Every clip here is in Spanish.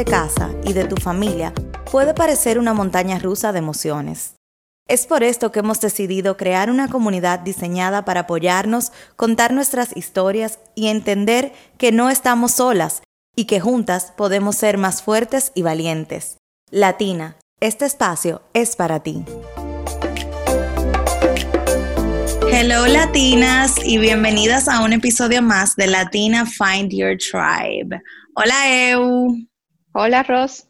de casa y de tu familia puede parecer una montaña rusa de emociones. Es por esto que hemos decidido crear una comunidad diseñada para apoyarnos, contar nuestras historias y entender que no estamos solas y que juntas podemos ser más fuertes y valientes. Latina, este espacio es para ti. Hello latinas y bienvenidas a un episodio más de Latina Find Your Tribe. Hola Eu. Hola Ros.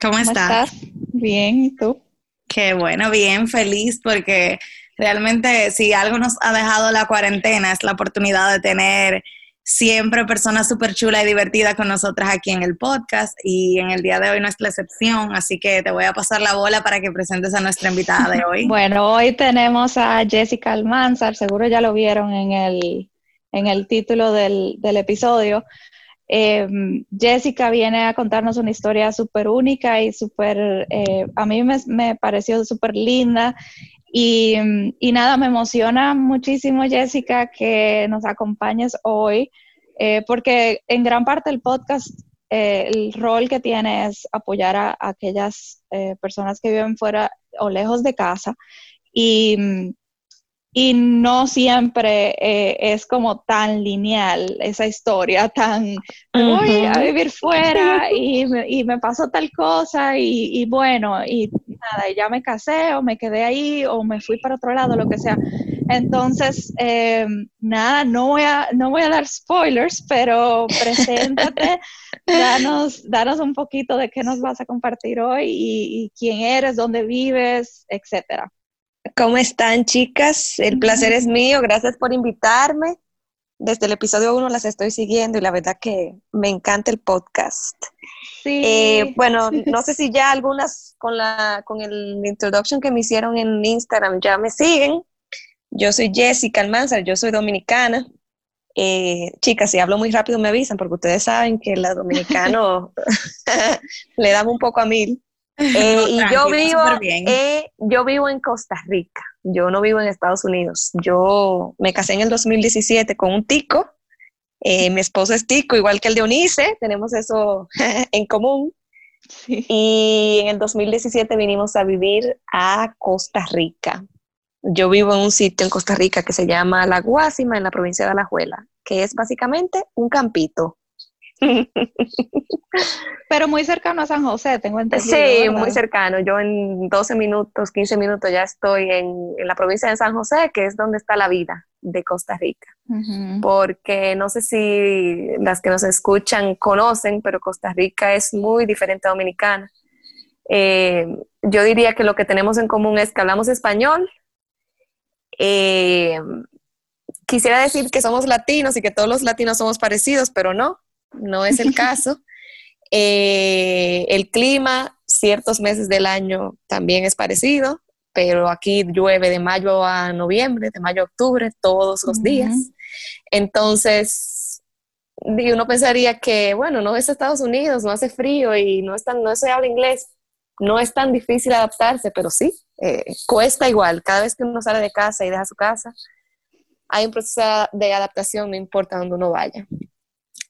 ¿Cómo, estás? Bien, ¿y tú? Qué bueno, bien, feliz porque realmente si algo nos ha dejado la cuarentena es la oportunidad de tener siempre personas súper chulas y divertidas con nosotras aquí en el podcast y en el día de hoy no es la excepción, así que te voy a pasar la bola para que presentes a nuestra invitada de hoy. bueno, hoy tenemos a Jessica Almanzar, seguro ya lo vieron en el, en el título del, del episodio. Eh, Jessica viene a contarnos una historia súper única y súper, eh, a mí me, me pareció súper linda y, nada, me emociona muchísimo, Jessica, que nos acompañes hoy, eh, porque en gran parte el podcast, eh, el rol que tiene es apoyar a, aquellas personas que viven fuera o lejos de casa. Y, y no siempre eh, es como tan lineal esa historia, tan voy a vivir fuera y me, y me pasó tal cosa y, bueno, y nada, ya me casé o me quedé ahí o me fui para otro lado, lo que sea. Entonces, eh, nada, no voy, a, no voy a dar spoilers, pero preséntate, danos, danos un poquito de qué nos vas a compartir hoy y, y quién eres, dónde vives, etcétera. ¿Cómo están, chicas? El placer es mío. Gracias por invitarme. Desde el episodio 1 las estoy siguiendo y la verdad que me encanta el podcast. Sí. Eh, bueno, no sé si ya algunas con la con el introduction que me hicieron en Instagram ya me siguen. Yo soy Jessica Almanzar, yo soy dominicana. Eh, chicas, si hablo muy rápido me avisan porque ustedes saben que la dominicano le damos un poco a mil. Eh, y yo vivo, eh, yo vivo en Costa Rica, yo no vivo en Estados Unidos. Yo me casé en el 2017 con un tico, eh, mi esposo es tico, igual que el de Unice, tenemos eso en común. Y en el 2017 vinimos a vivir a Costa Rica. Yo vivo en un sitio en Costa Rica que se llama La Guásima, en la provincia de Alajuela, que es básicamente un campito Pero muy cercano a San José, tengo entendido. Sí, muy cercano. Yo en 12 minutos, 15 minutos ya estoy en, la provincia de San José, que es donde está la vida de Costa Rica. Porque no sé si las que nos escuchan conocen, pero Costa Rica es muy diferente a Dominicana. Eh, yo diría que lo que tenemos en común es que hablamos español. Eh, quisiera decir que somos latinos y que todos los latinos somos parecidos, pero no no es el caso. Eh, el clima, ciertos meses del año también es parecido, pero aquí llueve de mayo a noviembre, de mayo a octubre, todos los días. Entonces, uno pensaría que, bueno, no es Estados Unidos, no hace frío y no, es no se habla inglés, no es tan difícil adaptarse, pero sí, eh, cuesta igual. Cada vez que uno sale de casa y deja su casa, hay un proceso de adaptación, no importa dónde uno vaya.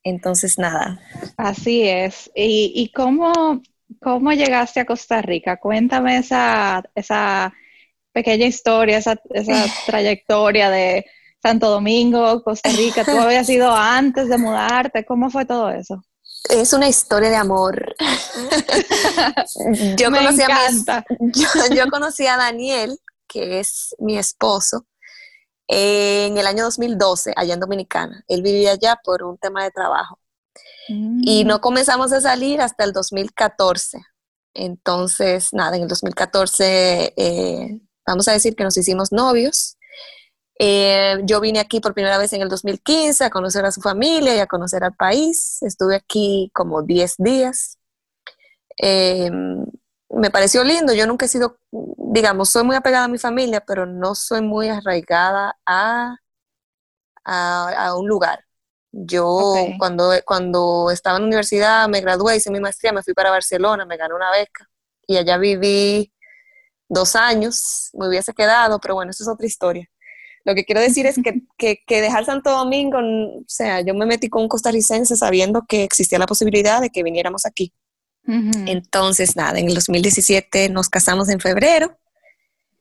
Entonces, nada. Así es. ¿Y, cómo, cómo, llegaste a Costa Rica? Cuéntame esa, esa pequeña historia, esa, esa trayectoria de Santo Domingo, Costa Rica. ¿Tú habías ido antes de mudarte? ¿Cómo fue todo eso? Es una historia de amor. yo, conocí A yo conocí a Daniel, que es mi esposo, en el año 2012, allá en Dominicana. Él vivía allá por un tema de trabajo. Y no mm. comenzamos a salir hasta el 2014. Entonces, nada, en el 2014, eh, vamos a decir que nos hicimos novios. Eh, yo vine aquí por primera vez en el 2015 a conocer a su familia y a conocer al país. Estuve aquí como 10 días. Eh, me pareció lindo. Yo nunca he sido, digamos, soy muy apegada a mi familia, pero no soy muy arraigada a, a, un lugar. Yo cuando, cuando estaba en la universidad me gradué, hice mi maestría, me fui para Barcelona, me gané una beca y allá viví dos años, me hubiese quedado, pero bueno, eso es otra historia. Lo que quiero decir es que, que, que, dejar Santo Domingo, o sea, yo me metí con un costarricense sabiendo que existía la posibilidad de que viniéramos aquí. Entonces, nada, en el 2017 nos casamos en febrero,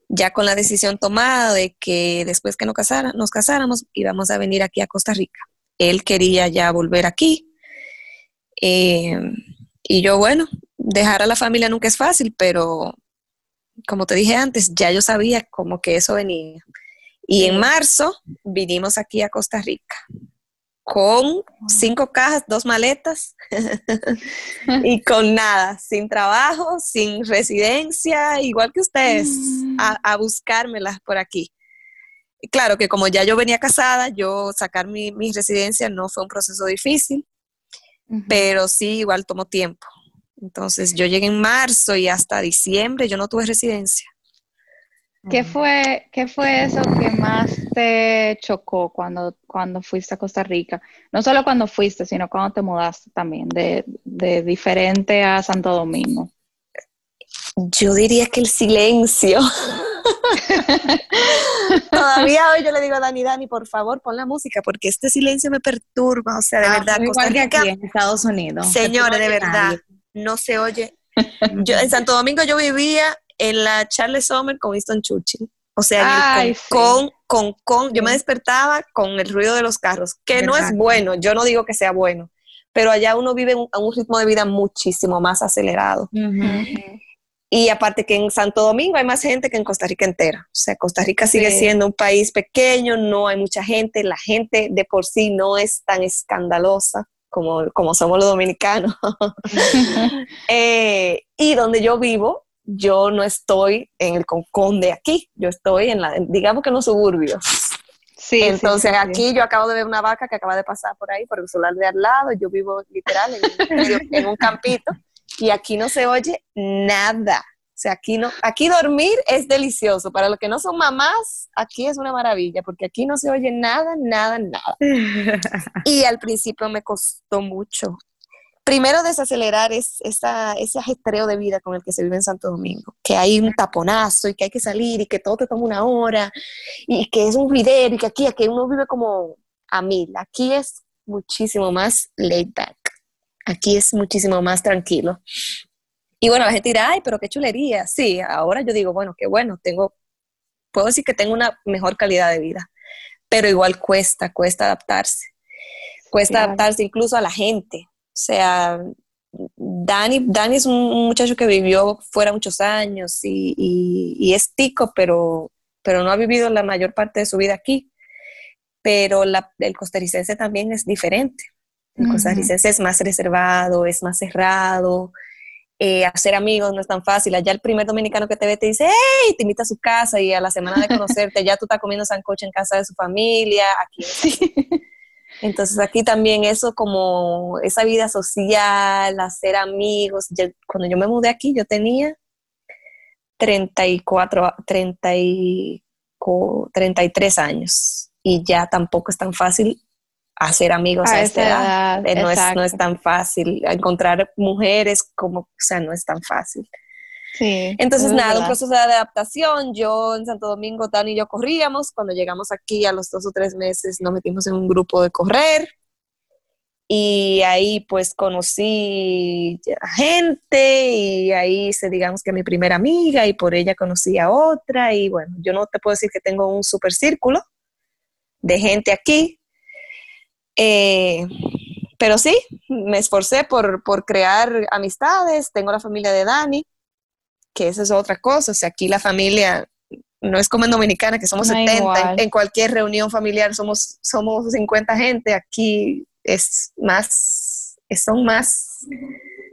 ya con la decisión tomada de que después que nos, casara, nos casáramos íbamos a venir aquí a Costa Rica. Él quería ya volver aquí. Eh, y yo, bueno, dejar a la familia nunca es fácil, pero como te dije antes, ya yo sabía como que eso venía. Y en marzo vinimos aquí a Costa Rica con cinco cajas, dos maletas y con nada, sin trabajo, sin residencia, igual que ustedes, a, a buscármelas por aquí. Y claro que como ya yo venía casada, yo sacar mi, mi residencia no fue un proceso difícil, pero sí igual tomó tiempo. Entonces yo llegué en marzo y hasta diciembre yo no tuve residencia. ¿Qué fue, ¿Qué fue eso que más te chocó cuando, cuando fuiste a Costa Rica? No solo cuando fuiste, sino cuando te mudaste también, de, de diferente a Santo Domingo. Yo diría que el silencio. Todavía hoy yo le digo a Dani, Dani, por favor, pon la música, porque este silencio me perturba. O sea, de ah, verdad, Costa Rica, aquí en Estados Unidos. Señores, de verdad, no se oye. Yo, en Santo Domingo yo vivía en la Charles Sommer con Winston Churchill. O sea, con, con, con, yo me despertaba con el ruido de los carros, que no es bueno, yo no digo que sea bueno, pero allá uno vive a un ritmo de vida muchísimo más acelerado. Y aparte que en Santo Domingo hay más gente que en Costa Rica entera. O sea, Costa Rica sigue siendo un país pequeño, no hay mucha gente, la gente de por sí no es tan escandalosa como, como somos los dominicanos. Eh, y donde yo vivo, yo no estoy en el concón de aquí, yo estoy en la, digamos que en los suburbios. Sí, Entonces aquí yo acabo de ver una vaca que acaba de pasar por ahí, por el solar de al lado, yo vivo literal en, un campito y aquí no se oye nada. O sea, aquí no, aquí dormir es delicioso. Para los que no son mamás, aquí es una maravilla, porque aquí no se oye nada, nada, nada. Y al principio me costó mucho primero desacelerar es ese ajetreo de vida con el que se vive en Santo Domingo, que hay un taponazo y que hay que salir y que todo te toma una hora y que es un video y que aquí, aquí uno vive como a mil. Aquí es muchísimo más laid back. Aquí es muchísimo más tranquilo. Y bueno, la gente dirá, ay, pero qué chulería. Sí, ahora yo digo, bueno, qué bueno, tengo, puedo decir que tengo una mejor calidad de vida, pero igual cuesta, cuesta adaptarse. Cuesta adaptarse incluso a la gente. O sea, Dani, Dani es un muchacho que vivió fuera muchos años y, es tico, pero, pero no ha vivido la mayor parte de su vida aquí. Pero el costarricense también es diferente. El costarricense es más reservado, es más cerrado. Eh, hacer amigos no es tan fácil. Allá el primer dominicano que te ve te dice, hey, te invita a su casa y a la semana de conocerte ya tú estás comiendo sancocho en casa de su familia. Aquí sí. Entonces aquí también eso como esa vida social, hacer amigos. cuando yo me mudé aquí yo tenía 34, 30 y, 33 años y ya tampoco es tan fácil hacer amigos a, esta edad. Eh, no, es, no es tan fácil encontrar mujeres como, o sea, no es tan fácil. Entonces, nada, un proceso de adaptación. Yo en Santo Domingo, Dani y yo corríamos. Cuando llegamos aquí a los dos o tres meses, nos metimos en un grupo de correr. Y ahí pues conocí a gente y ahí hice, digamos que mi primera amiga y por ella conocí a otra. Y bueno, yo no te puedo decir que tengo un super círculo de gente aquí. Eh, pero sí, me esforcé por, por crear amistades. Tengo la familia de Dani que esa es otra cosa. O sea, aquí la familia no es como en Dominicana, que somos 70, en, cualquier reunión familiar somos, somos 50 gente, aquí es más, son más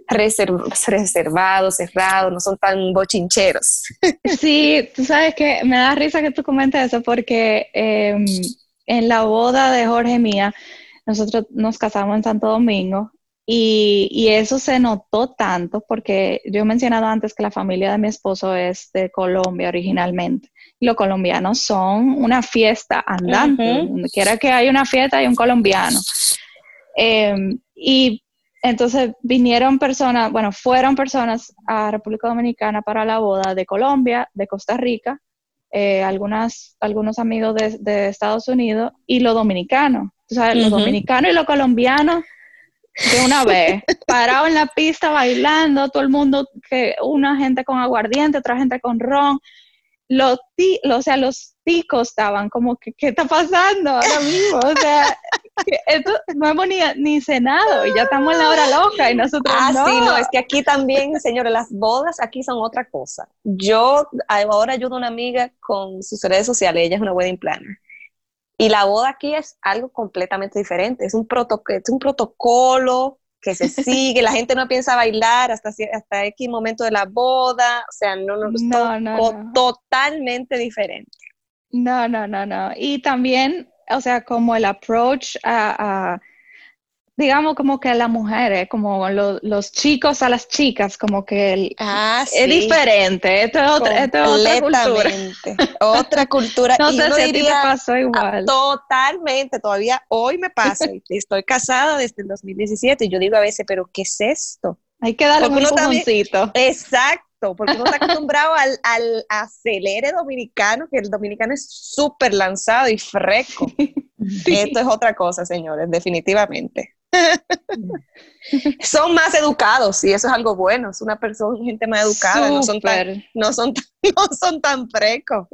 reservados, cerrados, no son tan bochincheros. Sí, tú sabes que me da risa que tú comentes eso porque em, en la boda de Jorge mía, nosotros nos casamos en Santo Domingo y, eso se notó tanto porque yo he mencionado antes que la familia de mi esposo es de Colombia originalmente. Los colombianos son una fiesta andante. Donde quiera que haya una fiesta hay un colombiano. Em, y entonces vinieron personas, bueno, fueron personas a República Dominicana para la boda de Colombia, de Costa Rica, eh, algunas, algunos amigos de, Estados Unidos y los dominicanos. O sea, los dominicanos y los colombianos de una vez, parado en la pista bailando, todo el mundo, que una gente con aguardiente, otra gente con ron. Los, o sea, los ticos estaban como que, ¿qué está pasando ahora mismo? O sea, esto no hemos ni, ni, cenado y ya estamos en la hora loca y nosotros ah, no. sí, no, es que aquí también, señores, las bodas aquí son otra cosa. Yo ahora ayudo a una amiga con sus redes sociales, ella es una wedding planner. Y la boda aquí es algo completamente diferente, es un, es un protocolo que se sigue, la gente no piensa bailar hasta, hasta X momento de la boda, o sea, no, no, no, no totalmente diferente. No, no, no, no. Y también, o sea, como el approach a digamos como que a las mujeres, como los chicos a las chicas, como que ah, es diferente, esto es, otra, esto es otra cultura. otra cultura. no sé si diría, te pasó igual. Totalmente, todavía hoy me pasa, estoy casada desde el 2017 y yo digo a veces, pero ¿qué es esto? Hay que darle un empujoncito. Exacto, porque uno está acostumbrado al, al acelere dominicano, que el dominicano es súper lanzado y fresco. Esto es otra cosa, señores, definitivamente. Son más educados y eso es algo bueno. Es una persona, gente más educada, no son, tan, no, son, no son tan frecos.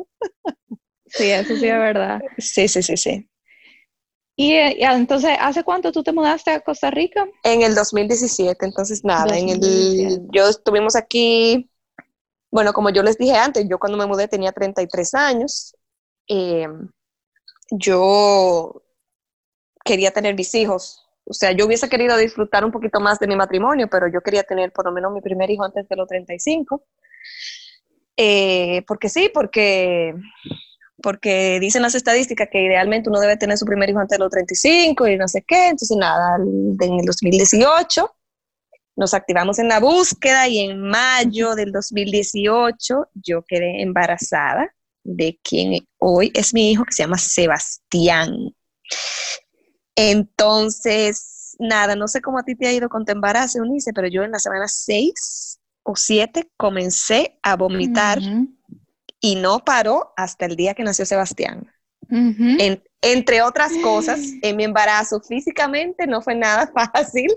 sí, eso sí es verdad. Sí, sí, sí, sí. Y, entonces, ¿hace cuánto tú te mudaste a Costa Rica? En el 2017, entonces nada, en el, yo estuvimos aquí, bueno, como yo les dije antes, yo cuando me mudé tenía 33 años, eh, yo quería tener mis hijos o sea, yo hubiese querido disfrutar un poquito más de mi matrimonio, pero yo quería tener por lo menos mi primer hijo antes de los 35. Eh, porque sí, porque, porque dicen las estadísticas que idealmente uno debe tener su primer hijo antes de los 35 y no sé qué. Entonces, nada, en el 2018 nos activamos en la búsqueda y en mayo del 2018 yo quedé embarazada de quien hoy es mi hijo, que se llama Sebastián. Entonces, nada, no sé cómo a ti te ha ido con tu embarazo, Unice, pero yo en la semana 6 o 7 comencé a vomitar y no paró hasta el día que nació Sebastián. entre otras cosas, en mi embarazo físicamente no fue nada fácil.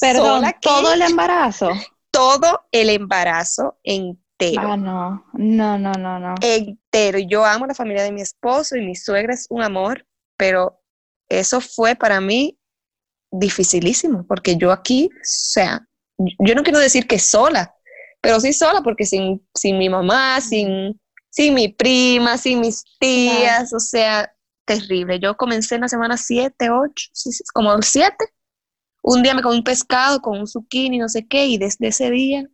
Perdón, todo el embarazo. Todo el embarazo entero. Ah, no, no, no, no, no. Entero. Yo amo la familia de mi esposo y mi suegra es un amor, pero eso fue para mí dificilísimo, porque yo aquí, o sea, yo no quiero decir que sola, pero sí sola, porque sin, sin mi mamá, sin, sin mi prima, sin mis tías, o sea, terrible. Yo comencé en la semana 7, 8, como 7. Un día me comí un pescado con un zucchini, no sé qué, y desde ese día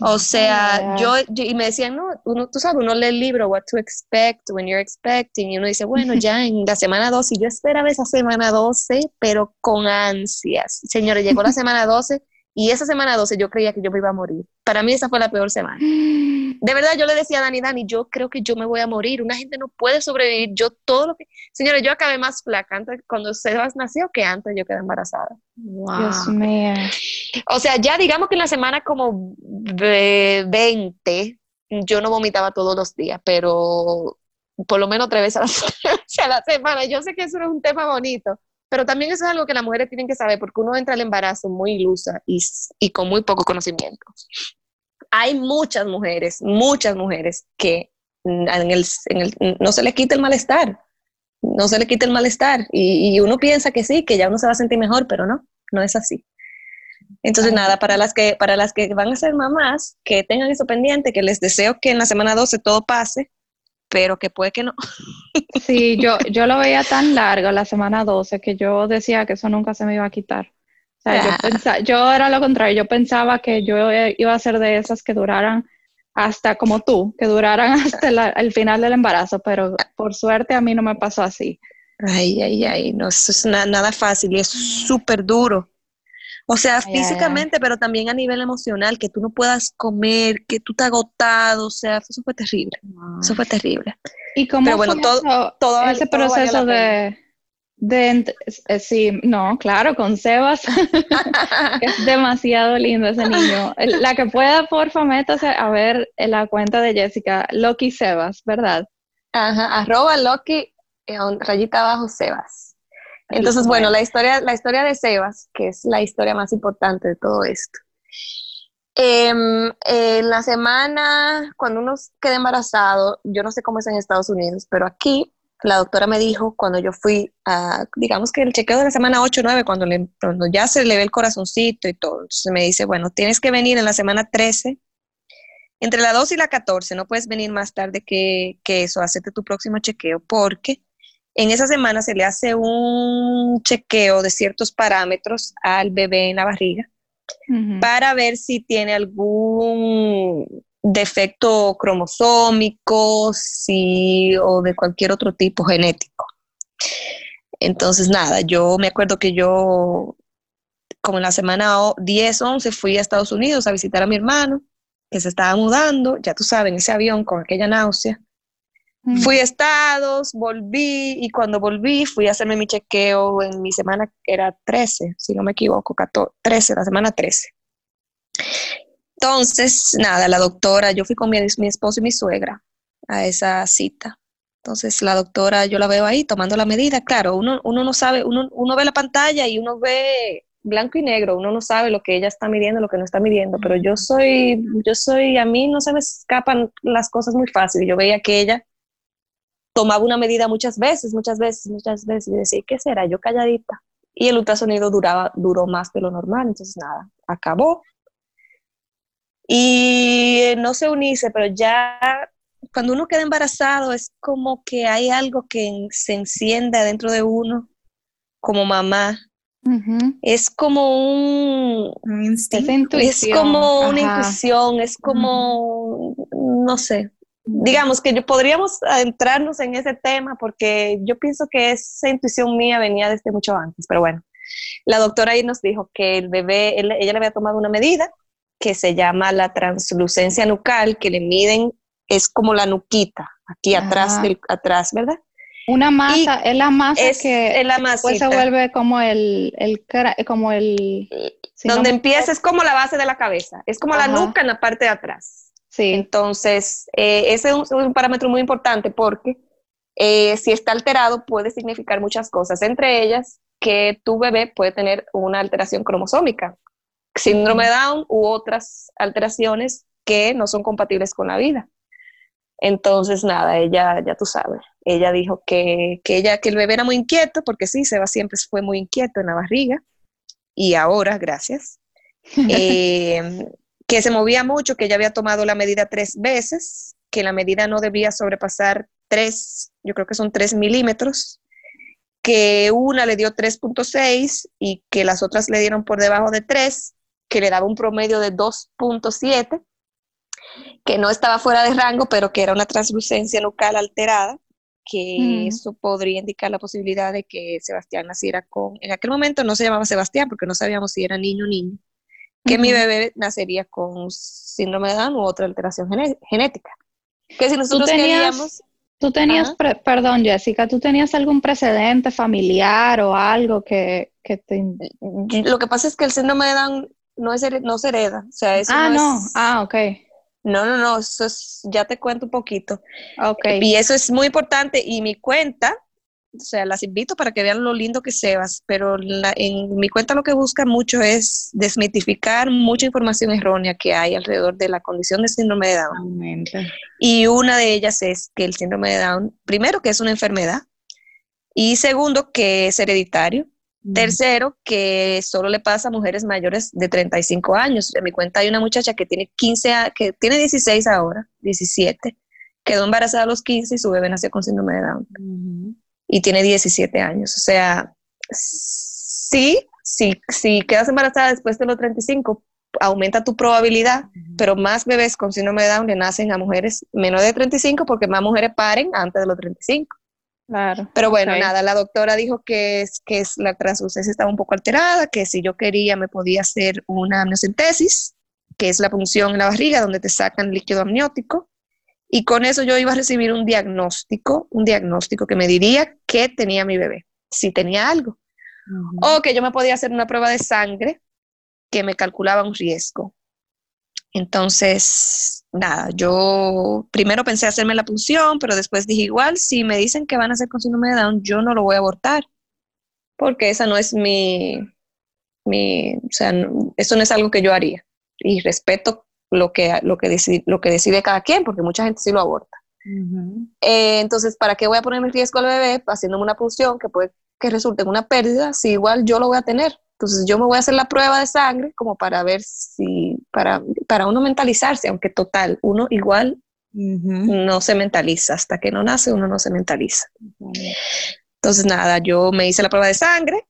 o sea, yo, y me decían, no, uno, tú sabes, uno lee el libro, What to Expect, When You're Expecting, y uno dice, bueno, ya en la semana 12, y yo esperaba esa semana 12, pero con ansias. Señores, llegó la semana 12 y esa semana 12 yo creía que yo me iba a morir. Para mí esa fue la peor semana. De verdad, yo le decía a Dani, Dani, yo creo que yo me voy a morir. Una gente no puede sobrevivir. Yo todo lo que... Señores, yo acabé más flaca antes, cuando Sebas nació que antes yo quedé embarazada. Wow. Dios mío. O sea, ya digamos que en la semana como 20, yo no vomitaba todos los días, pero por lo menos tres veces a la, semana. Yo sé que eso es un tema bonito, pero también eso es algo que las mujeres tienen que saber porque uno entra al embarazo muy ilusa y, y con muy poco conocimiento. Hay muchas mujeres, muchas mujeres que en el, en el, no se les quita el malestar, no se le quita el malestar y, y, uno piensa que sí, que ya uno se va a sentir mejor, pero no, no es así. Entonces, nada, para las, que, para las que van a ser mamás, que tengan eso pendiente, que les deseo que en la semana 12 todo pase, pero que puede que no. Sí, yo, yo lo veía tan largo la semana 12 que yo decía que eso nunca se me iba a quitar. O sea, yo, pensaba, yo era lo contrario, yo pensaba que yo iba a ser de esas que duraran hasta como tú, que duraran hasta el final del embarazo, pero por suerte a mí no me pasó así. Ay, ay, ay, no, eso es nada fácil y es súper duro. O sea, físicamente, pero también a nivel emocional, que tú no puedas comer, que tú te agotado, o sea, eso fue terrible. Eso fue terrible. ¿Y pero bueno, todo, todo, ese proceso de, de, eh, sí, no, claro, con Sebas, es demasiado lindo ese niño. La que pueda, porfa, métase a ver la cuenta de Jessica, Loki Sebas, ¿verdad? Ajá, arroba Loki, eh, rayita abajo Sebas. Entonces, bueno, la historia, la historia de Sebas, que es la historia más importante de todo esto. Em, en la semana, cuando uno queda embarazado, yo no sé cómo es en Estados Unidos, pero aquí la doctora me dijo cuando yo fui a, digamos que el chequeo de la semana 8 o 9, cuando, cuando ya se le ve el corazoncito y todo, entonces me dice, bueno, tienes que venir en la semana 13, entre la 2 y la 14, no puedes venir más tarde que, que eso, hacerte tu próximo chequeo, porque en esa semana se le hace un chequeo de ciertos parámetros al bebé en la barriga para ver si tiene algún defecto cromosómico o de cualquier otro tipo genético. Entonces, nada, yo me acuerdo que yo, como en la semana 10, 11, fui a Estados Unidos a visitar a mi hermano, que se estaba mudando, ya tú sabes, en ese avión con aquella náusea. Mm. Fui a Estados, volví y cuando volví fui a hacerme mi chequeo en mi semana, era 13, si no me equivoco, 14, 13, la semana 13. Entonces, nada, la doctora, yo fui con mi, mi esposo y mi suegra a esa cita. Entonces, la doctora, yo la veo ahí tomando la medida. Claro, uno, uno no sabe, uno, uno ve la pantalla y uno ve blanco y negro, uno no sabe lo que ella está midiendo, lo que no está midiendo, pero yo soy, yo soy, a mí no se me escapan las cosas muy fácil. Yo veía que ella tomaba una medida muchas veces, muchas veces, muchas veces, y decía, ¿qué será? Yo calladita. Y el ultrasonido duraba, duró más de lo normal, entonces nada, acabó. Y no se unice, pero ya cuando uno queda embarazado es como que hay algo que se enciende dentro de uno como mamá. Es como un, instinto. Es como una intuición, es como, no sé, digamos que podríamos adentrarnos en ese tema porque yo pienso que esa intuición mía venía desde mucho antes, pero bueno, la doctora ahí nos dijo que el bebé, ella le había tomado una medida que se llama la translucencia nucal, que le miden, es como la nuquita, aquí atrás, del, atrás, ¿verdad? Una masa, es la masa que después se vuelve como el, el como el... Donde empieza es como la base de la cabeza, es como la nuca en la parte de atrás. Sí. Entonces, eh, ese es un, parámetro muy importante porque eh, si está alterado puede significar muchas cosas, entre ellas que tu bebé puede tener una alteración cromosómica, síndrome de Down u otras alteraciones que no son compatibles con la vida. Entonces, nada, ella, ya tú sabes, ella dijo que, que, ella, que el bebé era muy inquieto, porque sí, Seba siempre fue muy inquieto en la barriga, y ahora, gracias. eh, que se movía mucho, que ya había tomado la medida tres veces, que la medida no debía sobrepasar tres, yo creo que son tres milímetros, que una le dio 3.6 y que las otras le dieron por debajo de 3, que le daba un promedio de 2.7, que no estaba fuera de rango, pero que era una translucencia local alterada, que eso podría indicar la posibilidad de que Sebastián naciera con, en aquel momento no se llamaba Sebastián porque no sabíamos si era niño o niño, que mi bebé nacería con síndrome de Down u otra alteración genética. Que si nosotros ¿Tú tenías, queríamos... Tú tenías, perdón Jessica, ¿tú tenías algún precedente familiar o algo que, que te... Lo que pasa es que el síndrome de Down no, es no se hereda. O sea, eso ah, no, ah, ok. No, no, no, eso es, ya te cuento un poquito. Okay. Y eso es muy importante. Y mi cuenta, o sea, las invito para que vean lo lindo que Sebas, pero en mi cuenta lo que busca mucho es desmitificar mucha información errónea que hay alrededor de la condición de síndrome de Down. Y una de ellas es que el síndrome de Down, primero, que es una enfermedad, y segundo, que es hereditario. Tercero, que solo le pasa a mujeres mayores de 35 años. En mi cuenta hay una muchacha que tiene 15, que tiene 16 ahora, 17, quedó embarazada a los 15 y su bebé nació con síndrome de Down y tiene 17 años. O sea, sí, sí, si quedas embarazada después de los 35, aumenta tu probabilidad, pero más bebés con síndrome de Down le nacen a mujeres menores de 35 porque más mujeres paren antes de los 35. Claro. Pero bueno, nada, la doctora dijo que, es, que es, la translucencia estaba un poco alterada, que si yo quería me podía hacer una amniocentesis, que es la punción en la barriga donde te sacan líquido amniótico, y con eso yo iba a recibir un diagnóstico, un diagnóstico que me diría qué tenía mi bebé, si tenía algo. O que yo me podía hacer una prueba de sangre que me calculaba un riesgo. Entonces, nada, yo primero pensé hacerme la punción, pero después dije igual, si me dicen que van a hacer con síndrome de Down, yo no lo voy a abortar. porque esa no es mi, mi o sea, eso no es algo que yo haría. Y respeto lo que, lo, que decide, lo que decide cada quien, porque mucha gente sí lo aborta. Eh, entonces, ¿para qué voy a poner en riesgo al bebé haciéndome una punción que puede que resulte en una pérdida si igual yo lo voy a tener? Entonces, yo me voy a hacer la prueba de sangre como para ver si, para, para uno mentalizarse, aunque total, uno igual no se mentaliza, hasta que no nace uno no se mentaliza. Entonces, nada, yo me hice la prueba de sangre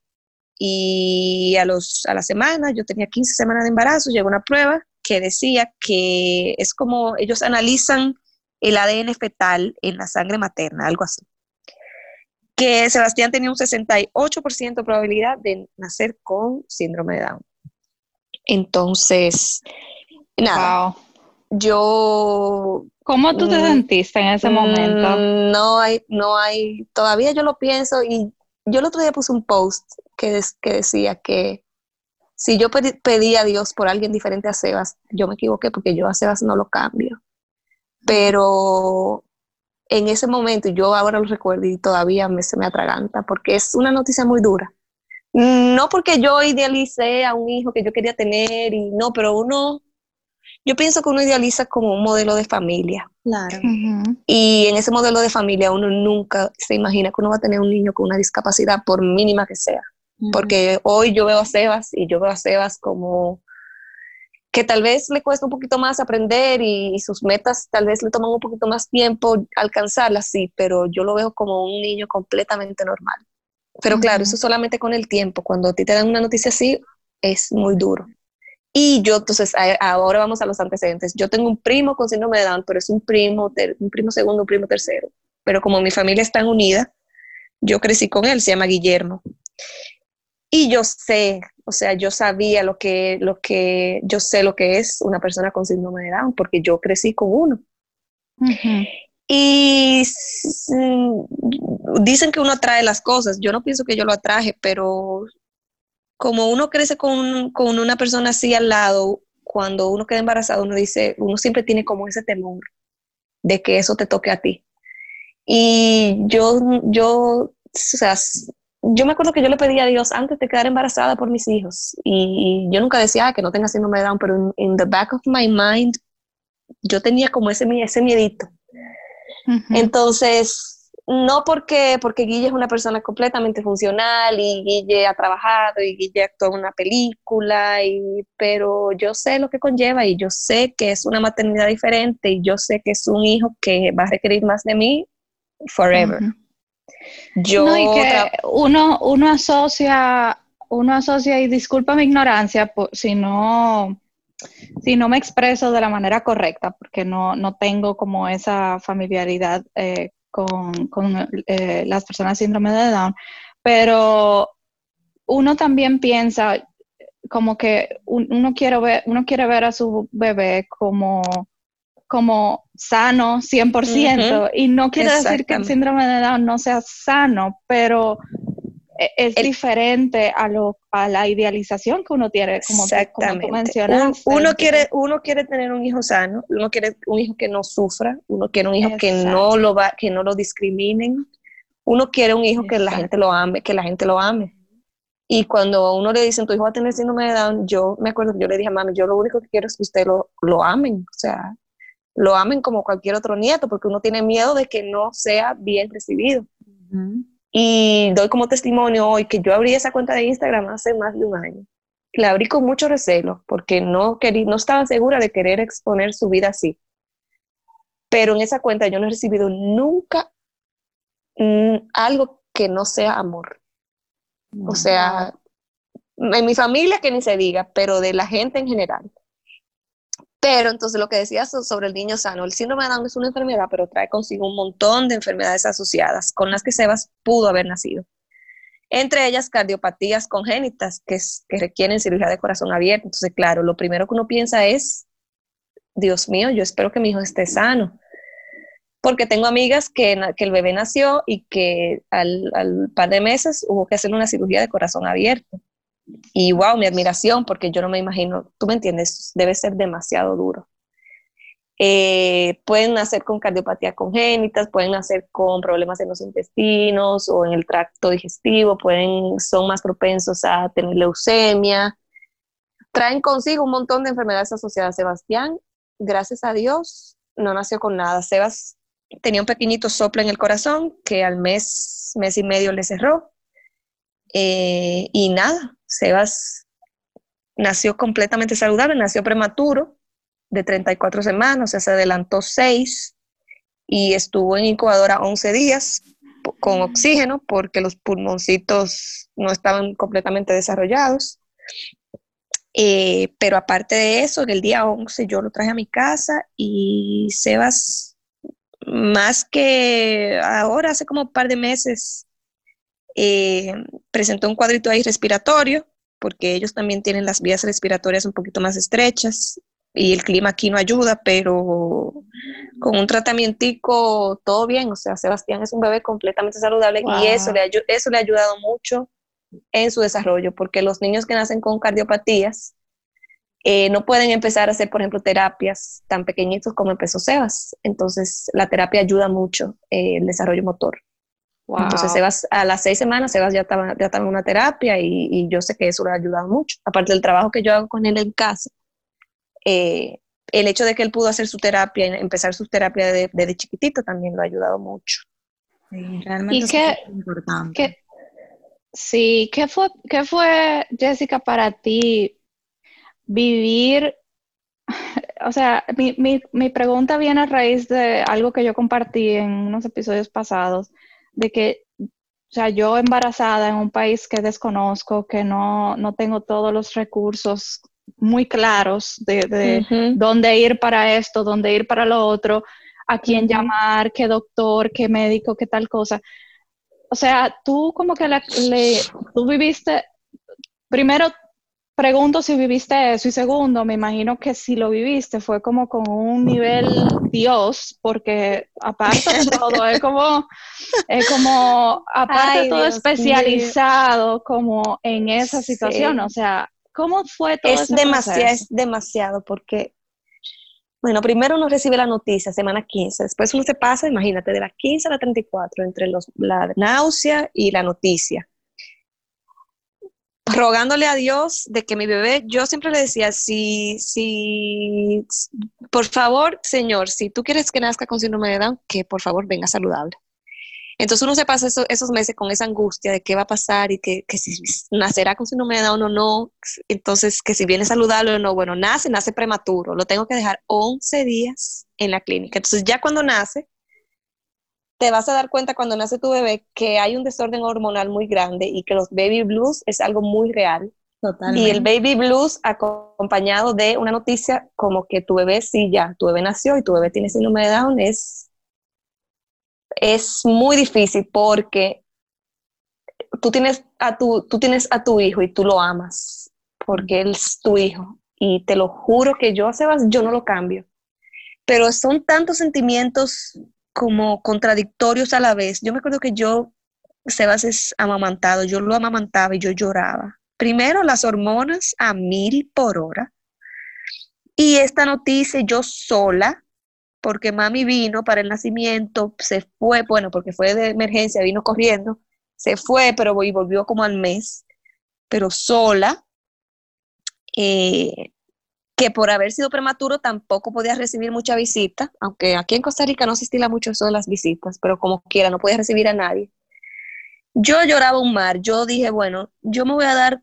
y a, los, a la semana, yo tenía 15 semanas de embarazo, llegó una prueba que decía que es como ellos analizan el ADN fetal en la sangre materna, algo así. Que Sebastián tenía un 68% de probabilidad de nacer con síndrome de Down. Entonces, nada, yo... ¿Cómo tú te mm, sentiste en ese momento? Mm, no hay, no hay, todavía yo lo pienso y yo el otro día puse un post que, que decía que si yo pedí, a Dios por alguien diferente a Sebas, yo me equivoqué porque yo a Sebas no lo cambio. Pero en ese momento, yo ahora lo recuerdo y todavía me, se me atraganta porque es una noticia muy dura. No porque yo idealicé a un hijo que yo quería tener y no, pero uno yo pienso que uno idealiza como un modelo de familia. Claro. Y en ese modelo de familia uno nunca se imagina que uno va a tener un niño con una discapacidad, por mínima que sea. Porque hoy yo veo a Sebas y yo veo a Sebas como que tal vez le cuesta un poquito más aprender y, sus metas tal vez le toman un poquito más tiempo alcanzarlas, sí, pero yo lo veo como un niño completamente normal. Pero claro, eso solamente con el tiempo. Cuando a ti te dan una noticia así, es muy duro. Y yo, entonces, ahora vamos a los antecedentes. Yo tengo un primo con síndrome de Down, pero es un primo, un primo segundo, un primo tercero. Pero como mi familia está unida, yo crecí con él, se llama Guillermo. Y yo sé, o sea, yo sabía lo que, lo que, yo sé lo que es una persona con síndrome de Down, porque yo crecí con uno. Y dicen que uno atrae las cosas. Yo no pienso que yo lo atraje, pero como uno crece con, con, una persona así al lado, cuando uno queda embarazado, uno dice, uno siempre tiene como ese temor de que eso te toque a ti. Y yo, yo, o sea, yo me acuerdo que yo le pedí a Dios antes de quedar embarazada por mis hijos. Y, yo nunca decía que no tenga síndrome de Down, pero en the back of my mind, yo tenía como ese, ese miedito. Entonces, no porque, porque Guille es una persona completamente funcional y Guille ha trabajado y Guille actuó en una película, y, pero yo sé lo que conlleva y yo sé que es una maternidad diferente y yo sé que es un hijo que va a requerir más de mí forever. Yo que uno, uno asocia, uno asocia, y disculpa mi ignorancia si no, si no me expreso de la manera correcta, porque no, no tengo como esa familiaridad eh, con, eh, las personas síndrome de Down, pero uno también piensa como que uno quiere ver, uno quiere ver a su bebé como, como sano 100%, y no quiere decir que el síndrome de Down no sea sano, pero e, es diferente a lo a la idealización que uno tiene como, como tú mencionaste. uno quiere uno quiere tener un hijo sano uno quiere un hijo que no sufra uno quiere un hijo que no lo va que no lo discriminen uno quiere un hijo que la gente lo ame que la gente lo ame. Y cuando uno le dicen tu hijo va a tener síndrome de Down yo me acuerdo que yo le dije a mami yo lo único que quiero es que usted lo, lo amen o sea lo amen como cualquier otro nieto porque uno tiene miedo de que no sea bien recibido y doy como testimonio hoy que yo abrí esa cuenta de Instagram hace más de un año. La abrí con mucho recelo porque no, quería, no estaba segura de querer exponer su vida así. Pero en esa cuenta yo no he recibido nunca mm, algo que no sea amor. O sea, en mi familia que ni se diga, pero de la gente en general. Pero entonces lo que decías sobre el niño sano, el síndrome de Down es una enfermedad, pero trae consigo un montón de enfermedades asociadas con las que Sebas pudo haber nacido. Entre ellas cardiopatías congénitas que, requieren cirugía de corazón abierto. Entonces, claro, lo primero que uno piensa es, Dios mío, yo espero que mi hijo esté sano. Porque tengo amigas que, que el bebé nació y que al, al par de meses hubo que hacerle una cirugía de corazón abierto. Y wow, mi admiración, porque yo no me imagino, tú me entiendes, debe ser demasiado duro. Eh, pueden nacer con cardiopatía congénitas, pueden nacer con problemas en los intestinos o en el tracto digestivo, pueden, son más propensos a tener leucemia. Traen consigo un montón de enfermedades asociadas. Sebastián, gracias a Dios, no nació con nada. Sebas tenía un pequeñito soplo en el corazón que al mes, mes y medio le cerró. Eh, y nada, Sebas nació completamente saludable, nació prematuro de 34 semanas, o sea, se adelantó 6 y estuvo en incubadora 11 días con oxígeno porque los pulmoncitos no estaban completamente desarrollados. Eh, pero aparte de eso, en el día 11 yo lo traje a mi casa y Sebas, más que ahora, hace como un par de meses, eh, presentó un cuadrito ahí respiratorio, porque ellos también tienen las vías respiratorias un poquito más estrechas y el clima aquí no ayuda, pero con un tratamiento todo bien, o sea, Sebastián es un bebé completamente saludable y eso le, eso le ha ayudado mucho en su desarrollo, porque los niños que nacen con cardiopatías eh, no pueden empezar a hacer, por ejemplo, terapias tan pequeñitos como empezó Sebas, entonces la terapia ayuda mucho eh, el desarrollo motor. Entonces Sebas, a las seis semanas Sebas ya estaba, ya estaba en una terapia y, y yo sé que eso le ha ayudado mucho, aparte del trabajo que yo hago con él en casa eh, el hecho de que él pudo hacer su terapia, empezar su terapia desde, chiquitito también lo ha ayudado mucho. Sí, realmente es importante. sí, ¿qué fue, ¿qué fue, Jessica, para ti vivir? O sea, mi, mi, mi pregunta viene a raíz de algo que yo compartí en unos episodios pasados, de que o sea, yo embarazada en un país que desconozco, que no, no tengo todos los recursos muy claros de, dónde ir para esto, dónde ir para lo otro, a quién llamar, qué doctor, qué médico, qué tal cosa. O sea, tú como que le, tú viviste, primero pregunto si viviste eso y segundo, me imagino que si lo viviste fue como con un nivel Dios, porque aparte de todo es como, es como, aparte todo especializado como en esa situación, o sea, ¿Cómo fue todo es demasiado, Es demasiado porque, bueno, primero uno recibe la noticia, semana 15, después uno se pasa, imagínate, de la 15 a la 34, entre los, la náusea y la noticia. Rogándole a Dios de que mi bebé, yo siempre le decía, si, si, por favor, Señor, si tú quieres que nazca con síndrome de Down, que por favor venga saludable. Entonces uno se pasa esos meses con esa angustia de qué va a pasar y que, si nacerá con síndrome de Down o no, entonces que si viene saludable o no, bueno, nace, nace prematuro, lo tengo que dejar 11 días en la clínica. Entonces ya cuando nace, te vas a dar cuenta cuando nace tu bebé que hay un desorden hormonal muy grande y que los baby blues es algo muy real. Y el baby blues acompañado de una noticia como que tu bebé sí ya, tu bebé nació y tu bebé tiene síndrome de Down es es muy difícil porque tú tienes a tu, tú tienes a tu hijo y tú lo amas porque él es tu hijo. Y te lo juro que yo Sebas yo no lo cambio. Pero son tantos sentimientos como contradictorios a la vez. Yo me acuerdo que yo, Sebas es amamantado, yo lo amamantaba y yo lloraba. Primero las hormonas a mil por hora. Y esta noticia yo sola, porque mami vino para el nacimiento, se fue, bueno, porque fue de emergencia, vino corriendo, se fue, pero volvió como al mes, pero sola, eh, que por haber sido prematuro tampoco podía recibir mucha visita, aunque aquí en Costa Rica no se estila mucho eso de las visitas, pero como quiera, no podía recibir a nadie. Yo lloraba un mar, yo dije, bueno, yo me voy a dar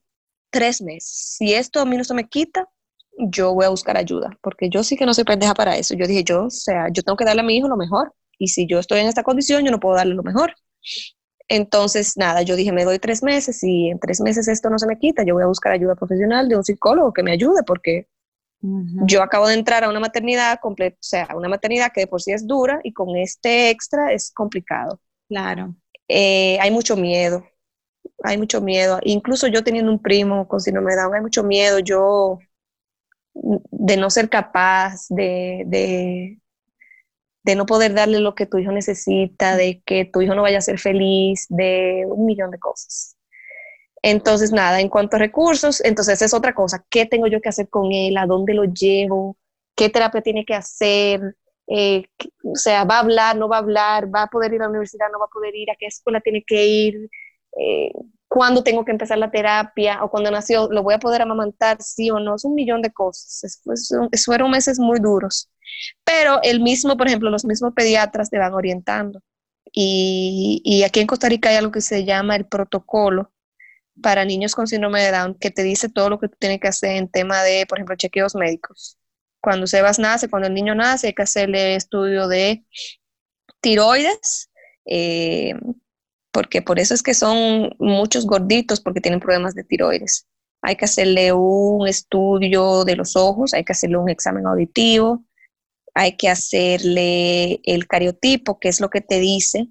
tres meses, si esto a mí no se me quita, yo voy a buscar ayuda, porque yo sí que no soy pendeja para eso. Yo dije, yo, o sea, yo tengo que darle a mi hijo lo mejor, y si yo estoy en esta condición, yo no puedo darle lo mejor. Entonces, nada, yo dije, me doy tres meses y en tres meses esto no se me quita, yo voy a buscar ayuda profesional de un psicólogo que me ayude, porque yo acabo de entrar a una maternidad completa, o sea, una maternidad que de por sí es dura y con este extra es complicado. Claro. Eh, hay mucho miedo, hay mucho miedo. Incluso yo teniendo un primo con síndrome de Down, hay mucho miedo. Yo de no ser capaz, de, de, no poder darle lo que tu hijo necesita, de que tu hijo no vaya a ser feliz, de un millón de cosas. Entonces, nada, en cuanto a recursos, entonces es otra cosa. ¿Qué tengo yo que hacer con él? ¿A dónde lo llevo? qué terapia tiene que hacer, eh, o sea, va a hablar, no va a hablar, va a poder ir a la universidad, no va a poder ir, a qué escuela tiene que ir, eh, cuándo tengo que empezar la terapia o cuando nació, lo voy a poder amamantar, sí o no, es un millón de cosas. Es, fueron meses muy duros. Pero el mismo, por ejemplo, los mismos pediatras te van orientando. Y, y aquí en Costa Rica hay algo que se llama el protocolo para niños con síndrome de Down, que te dice todo lo que tú tienes que hacer en tema de, por ejemplo, chequeos médicos. Cuando Sebas nace, cuando el niño nace, hay que hacerle estudio de tiroides, eh, porque por eso es que son muchos gorditos, porque tienen problemas de tiroides. Hay que hacerle un estudio de los ojos, hay que hacerle un examen auditivo, hay que hacerle el cariotipo, que es lo que te dice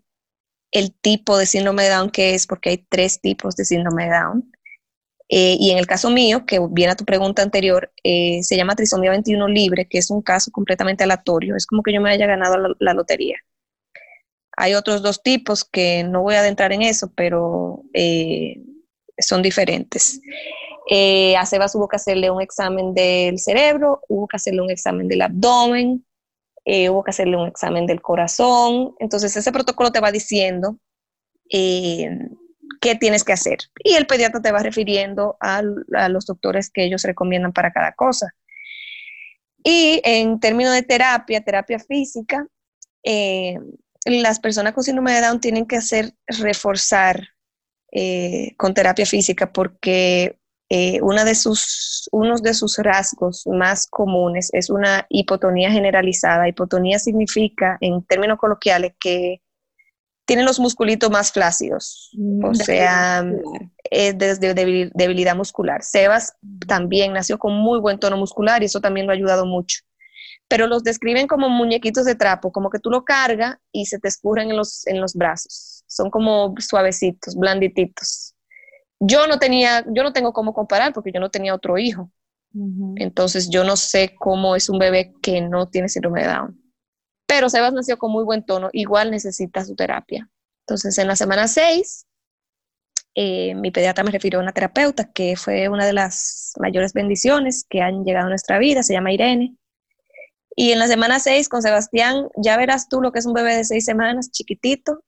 el tipo de síndrome de Down que es, porque hay tres tipos de síndrome de Down. Eh, y en el caso mío, que viene a tu pregunta anterior, eh, se llama trisomía 21 libre, que es un caso completamente aleatorio. Es como que yo me haya ganado la, lotería. Hay otros dos tipos que no voy a adentrar en eso, pero eh, son diferentes. a Sebas hubo que hacerle un examen del cerebro, hubo que hacerle un examen del abdomen, eh, hubo que hacerle un examen del corazón. Entonces, ese protocolo te va diciendo eh, qué tienes que hacer. Y el pediatra te va refiriendo a, los doctores que ellos recomiendan para cada cosa. Y en términos de terapia, terapia física, eh, las personas con síndrome de Down tienen que hacer reforzar con terapia física porque eh, una de sus, uno de sus rasgos más comunes es una hipotonía generalizada. Hipotonía significa, en términos coloquiales, que tienen los musculitos más flácidos, mm, o sea, es desde debilidad muscular. Sebas también nació con muy buen tono muscular y eso también lo ha ayudado mucho. Pero los describen como muñequitos de trapo, como que tú lo cargas y se te escurren en los, en los brazos. Son como suavecitos, blandititos yo no tenía, yo no tengo cómo comparar porque yo no tenía otro hijo. Entonces yo no sé cómo es un bebé que no tiene síndrome de Down. Pero Sebas nació con muy buen tono, igual necesita su terapia. Entonces en la semana 6, eh, mi pediatra me refirió a una terapeuta que fue una de las mayores bendiciones que han llegado a nuestra vida, se llama Irene. Y en la semana 6 con Sebastián, ya verás tú lo que es un bebé de seis semanas, chiquitito,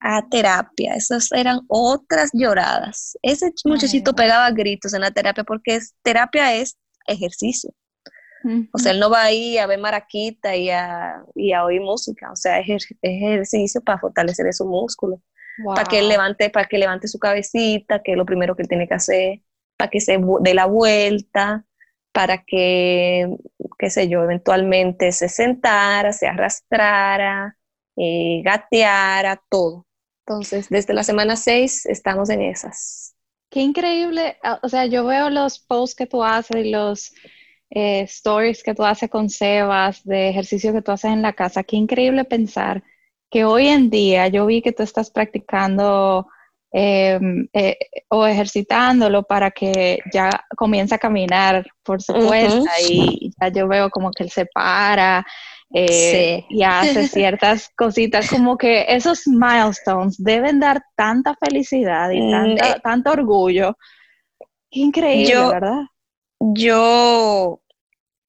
a terapia. Esas eran otras lloradas. Ese muchachito pegaba gritos en la terapia porque es, terapia es ejercicio. O sea, él no va ahí a ver maraquita y a, y a oír música. O sea, es, ejercicio para fortalecer su músculo. Para que él levante, para que levante su cabecita, que es lo primero que él tiene que hacer, para que se dé la vuelta, para que, qué sé yo, eventualmente se sentara, se arrastrara, eh, gateara, todo. Entonces, desde la semana 6 estamos en esas. Qué increíble. Ah, o sea, yo veo los posts que tú haces y los eh, stories que tú haces con Sebas, de ejercicio que tú haces en la casa. Qué increíble pensar que hoy en día yo vi que tú estás practicando em, eh, o ejercitándolo para que ya comience a caminar por su cuenta y ya yo veo como que él se para eh, y hace ciertas cositas, como que esos milestones deben dar tanta felicidad y mm, eh, tanto orgullo. Increíble, ¿verdad? Yo,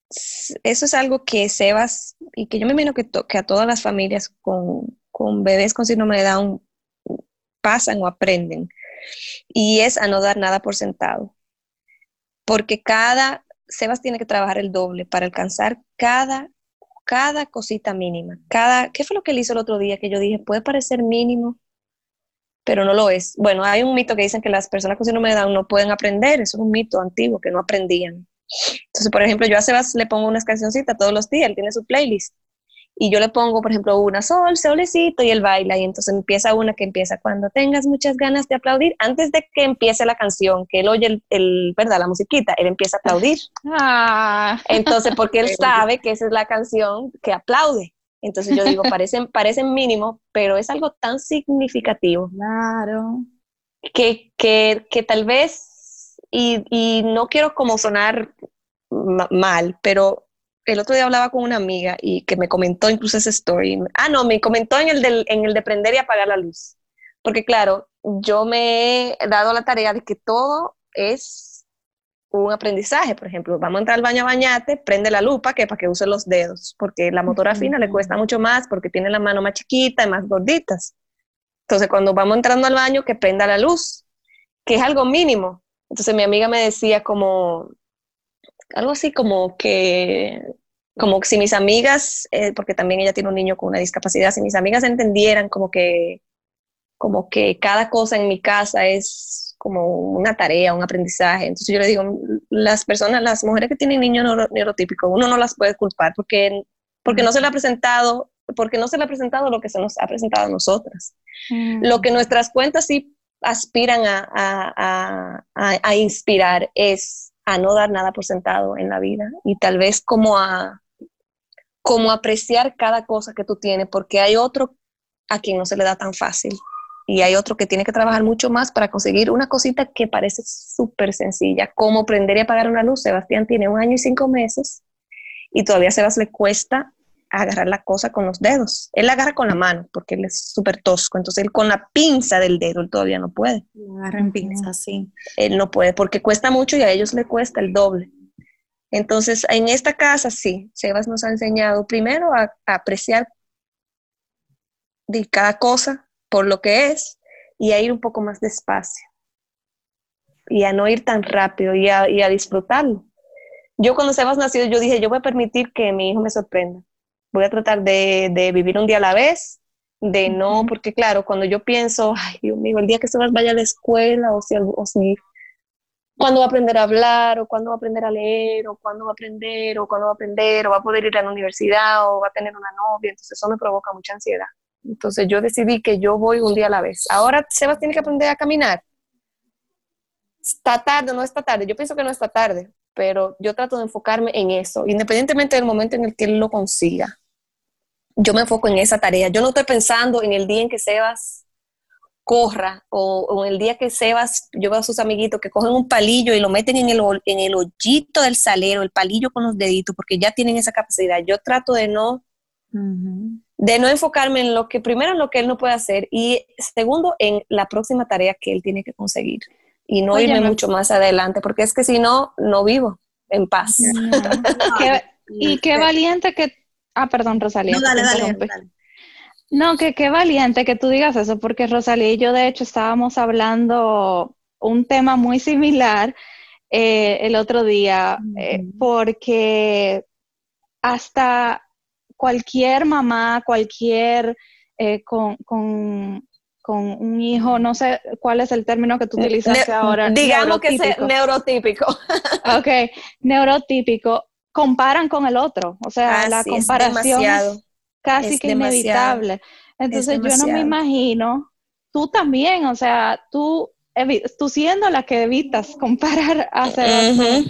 eso es algo que Sebas, y que yo me imagino que, que a todas las familias con, con bebés con síndrome de Down pasan o aprenden, y es a no dar nada por sentado. Porque cada, Sebas tiene que trabajar el doble para alcanzar cada cada cosita mínima, cada, ¿qué fue lo que él hizo el otro día que yo dije, puede parecer mínimo, pero no lo es? Bueno, hay un mito que dicen que las personas con síndrome de Down no pueden aprender, eso es un mito antiguo, que no aprendían. Entonces, por ejemplo, yo a Sebas le pongo unas cancioncitas todos los días, él tiene su playlist y yo le pongo, por ejemplo, una sol, solecito y él baila y entonces empieza una que empieza cuando tengas muchas ganas de aplaudir, antes de que empiece la canción, que él oye el, ¿verdad? La musiquita, él empieza a aplaudir. Ah. Entonces, porque él sabe que esa es la canción que aplaude. Entonces yo digo, parecen, parecen mínimo, pero es algo tan significativo. Claro. Que, que, que tal vez, y, y no quiero como sonar mal, pero el otro día hablaba con una amiga y que me comentó incluso esa story. Ah, no, me comentó en el, en el de prender y apagar la luz. Porque claro, yo me he dado la tarea de que todo es un aprendizaje, por ejemplo, vamos a entrar al baño a bañarte, prende la lupa, que para que use los dedos, porque la motora fina le cuesta mucho más, porque tiene la mano más chiquita y más gorditas. Entonces, cuando vamos entrando al baño, que prenda la luz, que es algo mínimo. Entonces, mi amiga me decía como, algo así como que, como si mis amigas, eh, porque también ella tiene un niño con una discapacidad, si mis amigas entendieran como que, como que cada cosa en mi casa es como una tarea, un aprendizaje. Entonces yo le digo, las personas, las mujeres que tienen niños neurotípicos, uno no las puede culpar porque, porque no se le ha presentado, porque no se le ha presentado lo que se nos ha presentado a nosotras. Mm. Lo que nuestras cuentas sí aspiran a, a, a, a, inspirar es a no dar nada por sentado en la vida y tal vez como a como apreciar cada cosa que tú tienes porque hay otro a quien no se le da tan fácil y hay otro que tiene que trabajar mucho más para conseguir una cosita que parece súper sencilla, como prender y apagar una luz. Sebastián tiene un año y cinco meses y todavía a Sebas le cuesta agarrar la cosa con los dedos. Él la agarra con la mano porque él es súper tosco, entonces él con la pinza del dedo él todavía no puede. Agarra en pinza, sí. Él no puede porque cuesta mucho y a ellos le cuesta el doble. Entonces, en esta casa sí, Sebas nos ha enseñado primero a, a apreciar de cada cosa por lo que es y a ir un poco más despacio y a no ir tan rápido y a, y a disfrutarlo. Yo cuando Sebas nacido, yo dije, yo voy a permitir que mi hijo me sorprenda. Voy a tratar de, de vivir un día a la vez, de no, porque claro, cuando yo pienso, ay Dios mío, el día que Sebas vaya a la escuela o si, o si cuándo va a aprender a hablar, o cuándo va a aprender a leer, o cuándo va a aprender, o cuándo va a aprender, o va a poder ir a la universidad, o va a tener una novia, entonces eso me provoca mucha ansiedad. Entonces yo decidí que yo voy un día a la vez. Ahora Sebas tiene que aprender a caminar. Está tarde, no está tarde. Yo pienso que no está tarde, pero yo trato de enfocarme en eso, independientemente del momento en el que él lo consiga. Yo me enfoco en esa tarea. Yo no estoy pensando en el día en que Sebas corra o, en el día que Sebas, yo veo a sus amiguitos que cogen un palillo y lo meten en el, en el hoyito del salero, el palillo con los deditos, porque ya tienen esa capacidad. Yo trato de no de no enfocarme en lo que, primero, en lo que él no puede hacer y segundo, en la próxima tarea que él tiene que conseguir y no irme mucho más adelante, porque es que si no, no vivo en paz. y qué valiente que... Ah, perdón, Rosalía. No, dale, dale, No, que qué valiente que tú digas eso, porque Rosalía y yo de hecho estábamos hablando un tema muy similar eh, el otro día, eh, porque hasta cualquier mamá, cualquier eh, con, un hijo, no sé cuál es el término que tú utilizas ahora. Digamos que es neurotípico. ok, neurotípico, comparan con el otro, o sea, la comparación es, casi que inevitable. Entonces yo no me imagino, tú también, o sea, tú, tú siendo la que evitas comparar hacer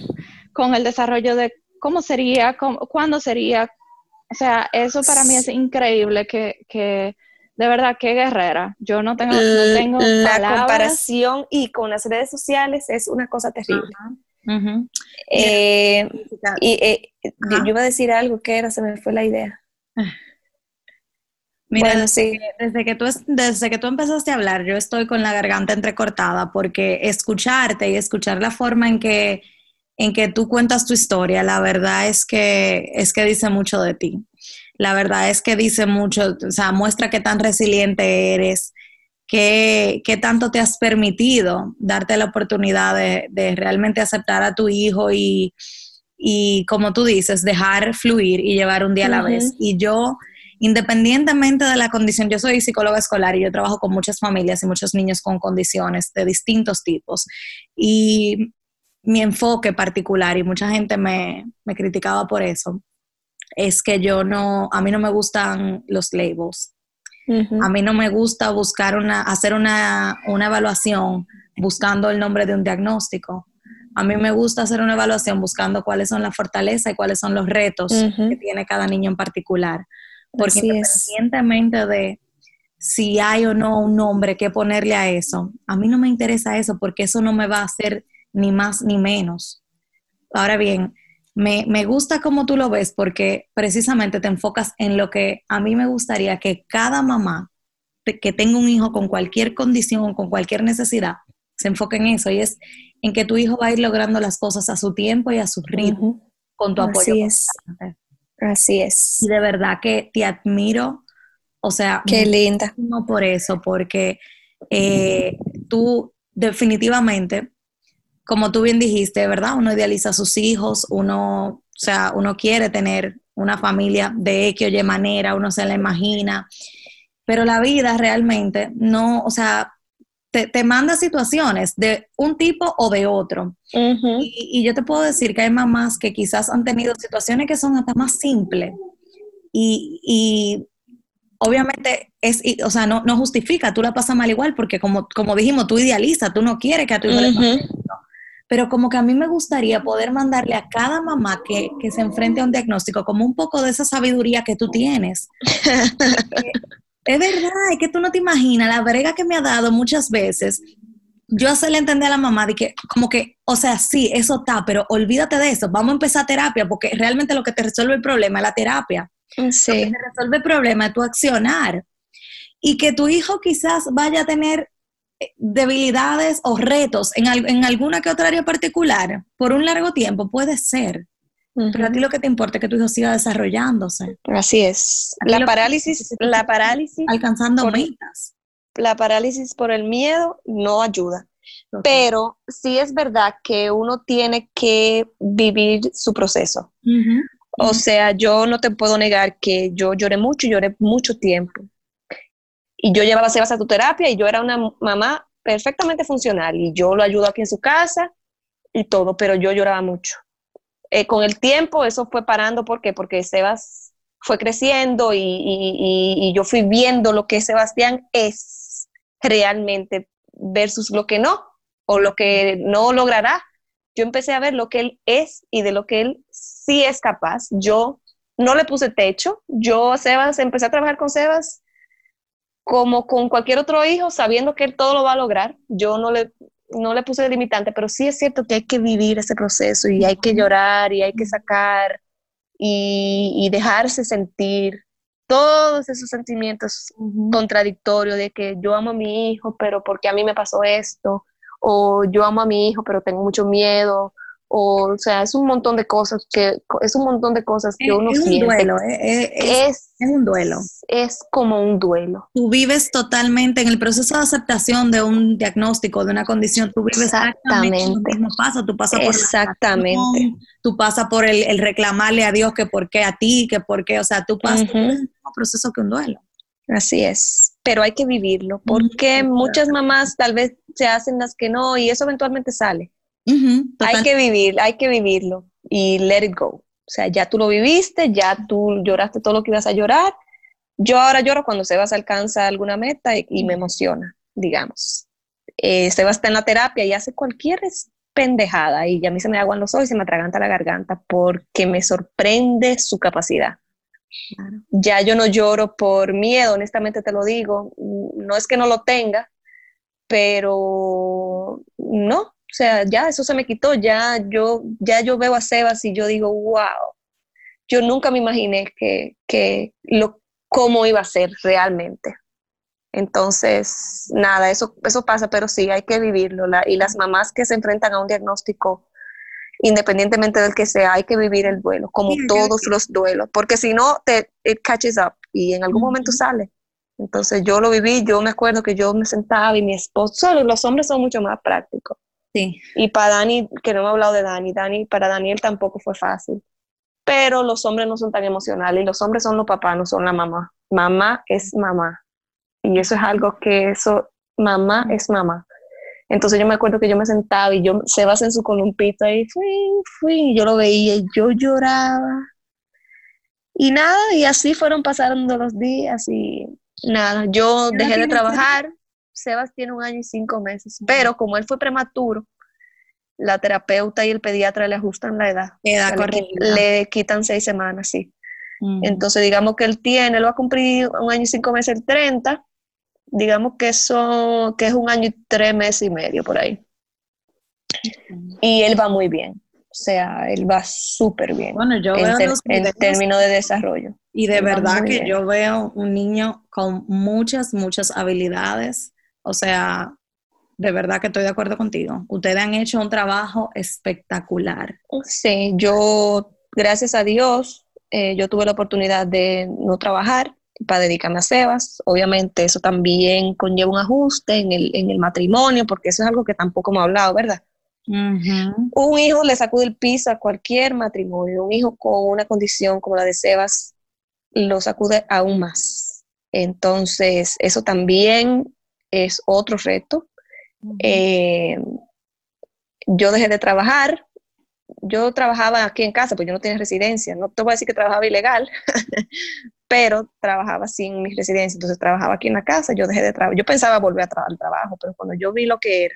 con el desarrollo de cómo sería, cómo, cuándo sería, o sea, eso para mí es increíble que, que de verdad, qué guerrera. Yo no tengo, no tengo La comparación y con las redes sociales es una cosa terrible. Eh, y eh, yo, iba a decir algo que era, se me fue la idea. Mira, desde, que tú, desde que tú empezaste a hablar, yo estoy con la garganta entrecortada porque escucharte y escuchar la forma en que en que tú cuentas tu historia, la verdad es que, es que dice mucho de ti. La verdad es que dice mucho, o sea, muestra qué tan resiliente eres, qué, qué tanto te has permitido darte la oportunidad de, realmente aceptar a tu hijo y, y, como tú dices, dejar fluir y llevar un día a la vez. Y yo, independientemente de la condición, yo soy psicóloga escolar y yo trabajo con muchas familias y muchos niños con condiciones de distintos tipos. Y mi enfoque particular, y mucha gente me, criticaba por eso, es que yo no, a mí no me gustan los labels. A mí no me gusta buscar una, hacer una, evaluación buscando el nombre de un diagnóstico. A mí me gusta hacer una evaluación buscando cuáles son las fortalezas y cuáles son los retos que tiene cada niño en particular. Porque independientemente de si hay o no un nombre que ponerle a eso, a mí no me interesa eso porque eso no me va a hacer ni más ni menos. Ahora bien, me, gusta como tú lo ves porque precisamente te enfocas en lo que a mí me gustaría que cada mamá que tenga un hijo con cualquier condición o con cualquier necesidad se enfoca en eso y es en que tu hijo va a ir logrando las cosas a su tiempo y a su ritmo con tu apoyo. Así es. Así es. Y de verdad que te admiro, o sea, qué linda. No por eso, porque eh, tú definitivamente, como tú bien dijiste, ¿verdad? Uno idealiza a sus hijos, uno, o sea, uno quiere tener una familia de X o Y manera, uno se la imagina, pero la vida realmente no, o sea, te, manda situaciones de un tipo o de otro. y, yo te puedo decir que hay mamás que quizás han tenido situaciones que son hasta más simples y, obviamente es, o sea, no, no, justifica, tú la pasas mal igual porque como, como dijimos, tú idealizas, tú no quieres que a tu hijo le pase pero como que a mí me gustaría poder mandarle a cada mamá que, que, se enfrente a un diagnóstico como un poco de esa sabiduría que tú tienes. Es verdad, es que tú no te imaginas la brega que me ha dado muchas veces. Yo hacerle entender a la mamá de que, como que, o sea, sí, eso está, pero olvídate de eso, vamos a empezar terapia, porque realmente lo que te resuelve el problema es la terapia. Sí. Lo que te resuelve el problema es tu accionar. Y que tu hijo quizás vaya a tener debilidades o retos en, en alguna que otra área particular por un largo tiempo, puede ser. Pero a ti lo que te importa es que tu hijo siga desarrollándose. Así es. La parálisis, la parálisis. Alcanzando metas. La parálisis por el miedo no ayuda. Pero sí es verdad que uno tiene que vivir su proceso. O sea, yo no te puedo negar que yo lloré mucho, lloré mucho tiempo. Y yo llevaba a Sebas a tu terapia y yo era una mamá perfectamente funcional y yo lo ayudo aquí en su casa y todo, pero yo lloraba mucho. Eh, con el tiempo eso fue parando, ¿por qué? Porque Sebas fue creciendo y, yo fui viendo lo que Sebastián es realmente versus lo que no, o lo que no logrará. Yo empecé a ver lo que él es y de lo que él sí es capaz. Yo no le puse techo, yo Sebas, empecé a trabajar con Sebas como con cualquier otro hijo, sabiendo que él todo lo va a lograr. Yo no le no le puse limitante, pero sí es cierto que hay que vivir ese proceso y hay que llorar y hay que sacar y, dejarse sentir todos esos sentimientos contradictorios de que yo amo a mi hijo, pero porque a mí me pasó esto, o yo amo a mi hijo, pero tengo mucho miedo, o, o sea, es un montón de cosas que es un montón de cosas que uno es siente. Un duelo, eh, eh, es, es, un duelo. Es como un duelo. Tú vives totalmente en el proceso de aceptación de un diagnóstico, de una condición, tú vives exactamente lo mismo pasa, tú pasas por exactamente, tú pasas por el, reclamarle a Dios que por qué a ti, que por qué, o sea, tú pasas por el mismo proceso que un duelo. Así es, pero hay que vivirlo, porque muchas mamás tal vez se hacen las que no y eso eventualmente sale hay que vivir, hay que vivirlo y let it go. O sea, ya tú lo viviste, ya tú lloraste todo lo que ibas a llorar. Yo ahora lloro cuando Sebas alcanza alguna meta y, me emociona, digamos. Eh, Sebas está en la terapia y hace cualquier pendejada y a mí se me aguan los ojos y se me atraganta la garganta porque me sorprende su capacidad. Ya yo no lloro por miedo, honestamente te lo digo. No es que no lo tenga, pero no, sea, ya eso se me quitó, ya yo, ya yo veo a Sebas y yo digo, wow, yo nunca me imaginé que, que lo, cómo iba a ser realmente. Entonces, nada, eso, eso pasa, pero sí, hay que vivirlo. y las mamás que se enfrentan a un diagnóstico, independientemente del que sea, hay que vivir el duelo, como todos los duelos, porque si no, te it catches up y en algún momento sale. Entonces, yo lo viví, yo me acuerdo que yo me sentaba y mi esposo, los hombres son mucho más prácticos. Y para Dani, que no me he hablado de Dani, Dani, para Daniel tampoco fue fácil. Pero los hombres no son tan emocionales y los hombres son los papás, no son la mamá. Mamá es mamá. Y eso es algo que eso, mamá es mamá. Entonces yo me acuerdo que yo me sentaba y yo, Sebas en su columpita y fui, fui, y yo lo veía y yo lloraba. Y nada, y así fueron pasando los días y nada, yo dejé de trabajar, Sebas tiene un año y cinco meses, pero como él fue prematuro, la terapeuta y el pediatra le ajustan la edad. le, quitan seis semanas, sí. Entonces, digamos que él tiene, él va a cumplir un año y cinco meses el 30, digamos que eso, que es un año y tres meses y medio por ahí. Y él va muy bien. O sea, él va súper bien. Bueno, yo en, veo en términos de desarrollo. Y de verdad que yo veo un niño con muchas, muchas habilidades o sea, de verdad que estoy de acuerdo contigo. Ustedes han hecho un trabajo espectacular. Sí, yo, gracias a Dios, eh, yo tuve la oportunidad de no trabajar para dedicarme a Sebas. Obviamente eso también conlleva un ajuste en el, en el matrimonio, porque eso es algo que tampoco hemos hablado, ¿verdad? Un hijo le sacude el piso a cualquier matrimonio. Un hijo con una condición como la de Sebas lo sacude aún más. Entonces, eso también es otro reto. Eh, yo dejé de trabajar. Yo trabajaba aquí en casa, pues yo no tenía residencia. No te voy a decir que trabajaba ilegal, pero trabajaba sin mi residencia. Entonces trabajaba aquí en la casa. Yo dejé de trabajar. Yo pensaba volver a trabajar al trabajo, pero cuando yo vi lo que era,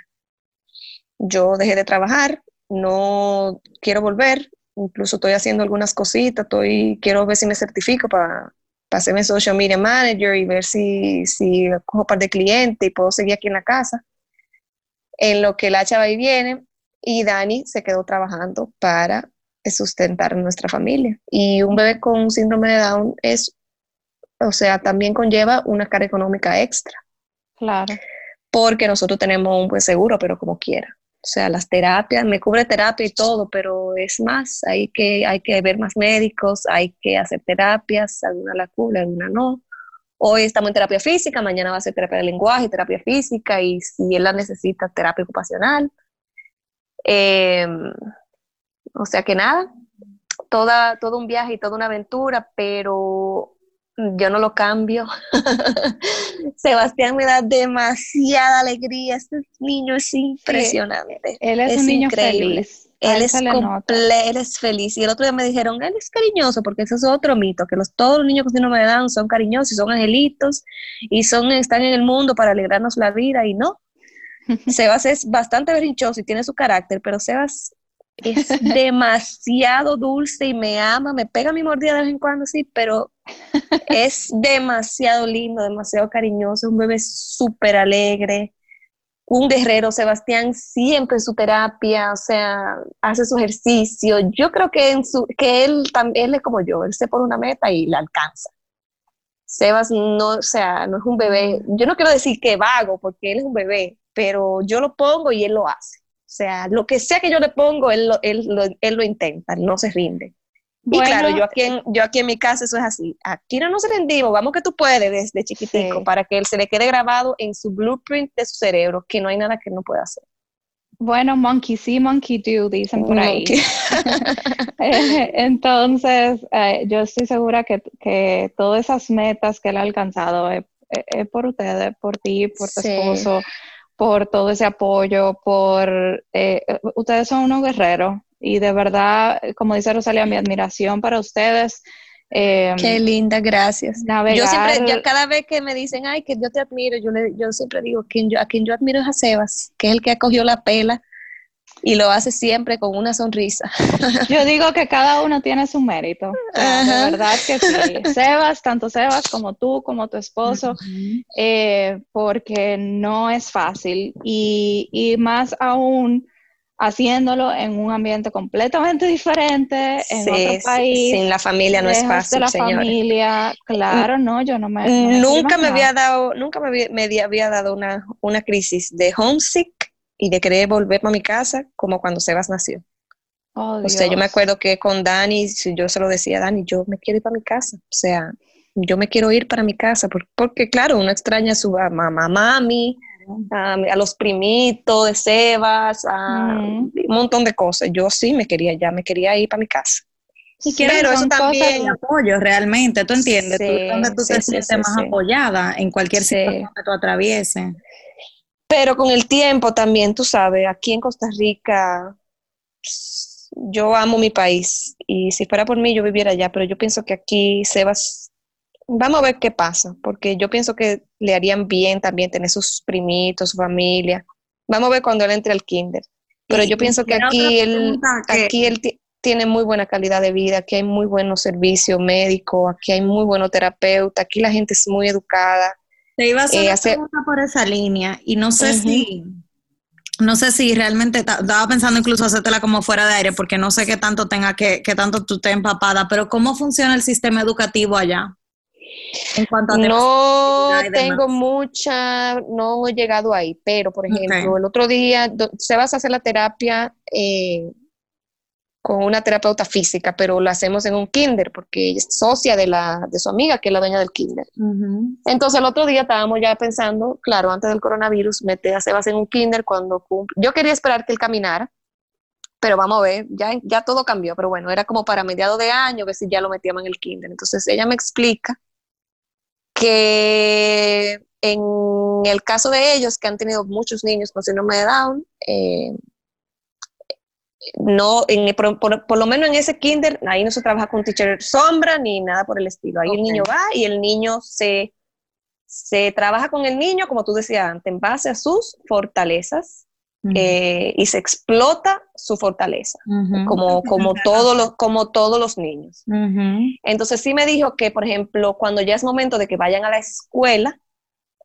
yo dejé de trabajar. No quiero volver. Incluso estoy haciendo algunas cositas. Estoy, quiero ver si me certifico para hacerme social media manager y ver si, si cojo un par de clientes y puedo seguir aquí en la casa en lo que la chava y viene y Dani se quedó trabajando para sustentar a nuestra familia. Y un bebé con síndrome de Down es, o sea, también conlleva una carga económica extra. Claro. Porque nosotros tenemos un buen seguro, pero como quiera. O sea, las terapias, me cubre terapia y todo, pero es más, hay que, hay que ver más médicos, hay que hacer terapias, alguna la cubre, alguna no hoy estamos en terapia física, mañana va a ser terapia de lenguaje, terapia física y si él la necesita, terapia ocupacional. Em, o sea que nada, toda, todo un viaje y toda una aventura, pero yo no lo cambio. Sebastián me da demasiada alegría, este niño es impresionante. él es, un niño feliz. Él es, él es feliz. Y el otro día me dijeron, él es cariñoso, porque eso es otro mito, que los, todos los niños con síndrome de Down son cariñosos y son angelitos y son, están en el mundo para alegrarnos la vida y no. Sebas es bastante berrinchoso y tiene su carácter, pero Sebas es demasiado dulce y me ama, me pega mi mordida de vez en cuando, sí, pero es demasiado lindo, demasiado cariñoso, un bebé súper alegre, un guerrero, Sebastián siempre en su terapia, o sea, hace su ejercicio. Yo creo que, en su, que él también es como yo, él se pone una meta y la alcanza. Sebas no, o sea, no es un bebé, yo no quiero decir que vago, porque él es un bebé, pero yo lo pongo y él lo hace. O sea, lo que sea que yo le pongo, él lo, él él lo intenta, no se rinde y claro, yo aquí, en, yo aquí en mi casa eso es así. Aquí no nos rendimos, vamos que tú puedes desde chiquitico para que él se le quede grabado en su blueprint de su cerebro, que no hay nada que no pueda hacer. Bueno, monkey sí, monkey do, dicen por ahí. Eh, entonces, eh, yo estoy segura que, que, todas esas metas que él ha alcanzado es, por ustedes, por ti, por tu esposo, por todo ese apoyo, por... Eh, ustedes son unos guerreros y de verdad, como dice Rosalía, mi admiración para ustedes. Em, Qué linda, gracias. Yo siempre, yo cada vez que me dicen, ay, que yo te admiro, yo, le, yo siempre digo, quien yo, a quien yo admiro es a Sebas, que es el que acogió la pela y lo hace siempre con una sonrisa. Yo digo que cada uno tiene su mérito. de verdad que sí. Sebas, tanto Sebas como tú, como tu esposo, eh, porque no es fácil y, y más aún haciéndolo en un ambiente completamente diferente, en otro país. Sin la familia no es fácil, de la familia, claro, no, yo no me... nunca me había dado, nunca me había, dado una, una, crisis de homesick y de querer volver a mi casa como cuando Sebas nació. Oh, o sea, yo me acuerdo que con Dani, yo se lo decía a Dani, yo me quiero ir para mi casa. O sea, yo me quiero ir para mi casa, porque, porque claro, uno extraña a su mamá, mami, a, los primitos de Sebas, a un montón de cosas. Yo sí me quería, ya me quería ir para mi casa. Y Pero eso también apoyo realmente, ¿tú entiendes? tú, donde tú te sientes más apoyada en cualquier situación que tú atravieses. Pero con el tiempo también, tú sabes, aquí en Costa Rica, yo amo mi país y si fuera por mí yo viviera allá, pero yo pienso que aquí Sebas Vamos a ver qué pasa, porque yo pienso que le harían bien también tener sus primitos, su familia. Vamos a ver cuando él entre al kinder. Pero yo pienso que aquí él, aquí él tiene muy buena calidad de vida, aquí hay muy buenos servicios médicos, aquí hay muy buenos terapeutas, aquí la gente es muy educada. Te iba a hacer eh, una por esa línea y no sé si no sé si realmente estaba pensando incluso hacértela como fuera de aire porque no sé qué tanto tenga que, qué tanto tú estés empapada, pero ¿cómo funciona el sistema educativo allá? En cuanto a no tengo mucha, no he llegado ahí, pero por ejemplo, el otro día se vas a hacer la terapia eh, con una terapeuta física, pero lo hacemos en un kinder porque ella es socia de, la, de su amiga, que es la dueña del kinder. Entonces el otro día estábamos ya pensando, claro, antes del coronavirus, meter a Sebas en un kinder cuando cumple. Yo quería esperar que él caminara, pero vamos a ver, ya, ya todo cambió, pero bueno, era como para mediados de año, ver si ya lo metíamos en el kinder. Entonces ella me explica que en el caso de ellos, que han tenido muchos niños con síndrome de Down, eh, no, en, por, lo menos en ese kinder, ahí no se trabaja con teacher sombra ni nada por el estilo. Ahí el niño va y el niño se, se trabaja con el niño, como tú decías antes, en base a sus fortalezas eh, y se explota su fortaleza, como, como, todos los, como todos los niños. Entonces sí me dijo que, por ejemplo, cuando ya es momento de que vayan a la escuela,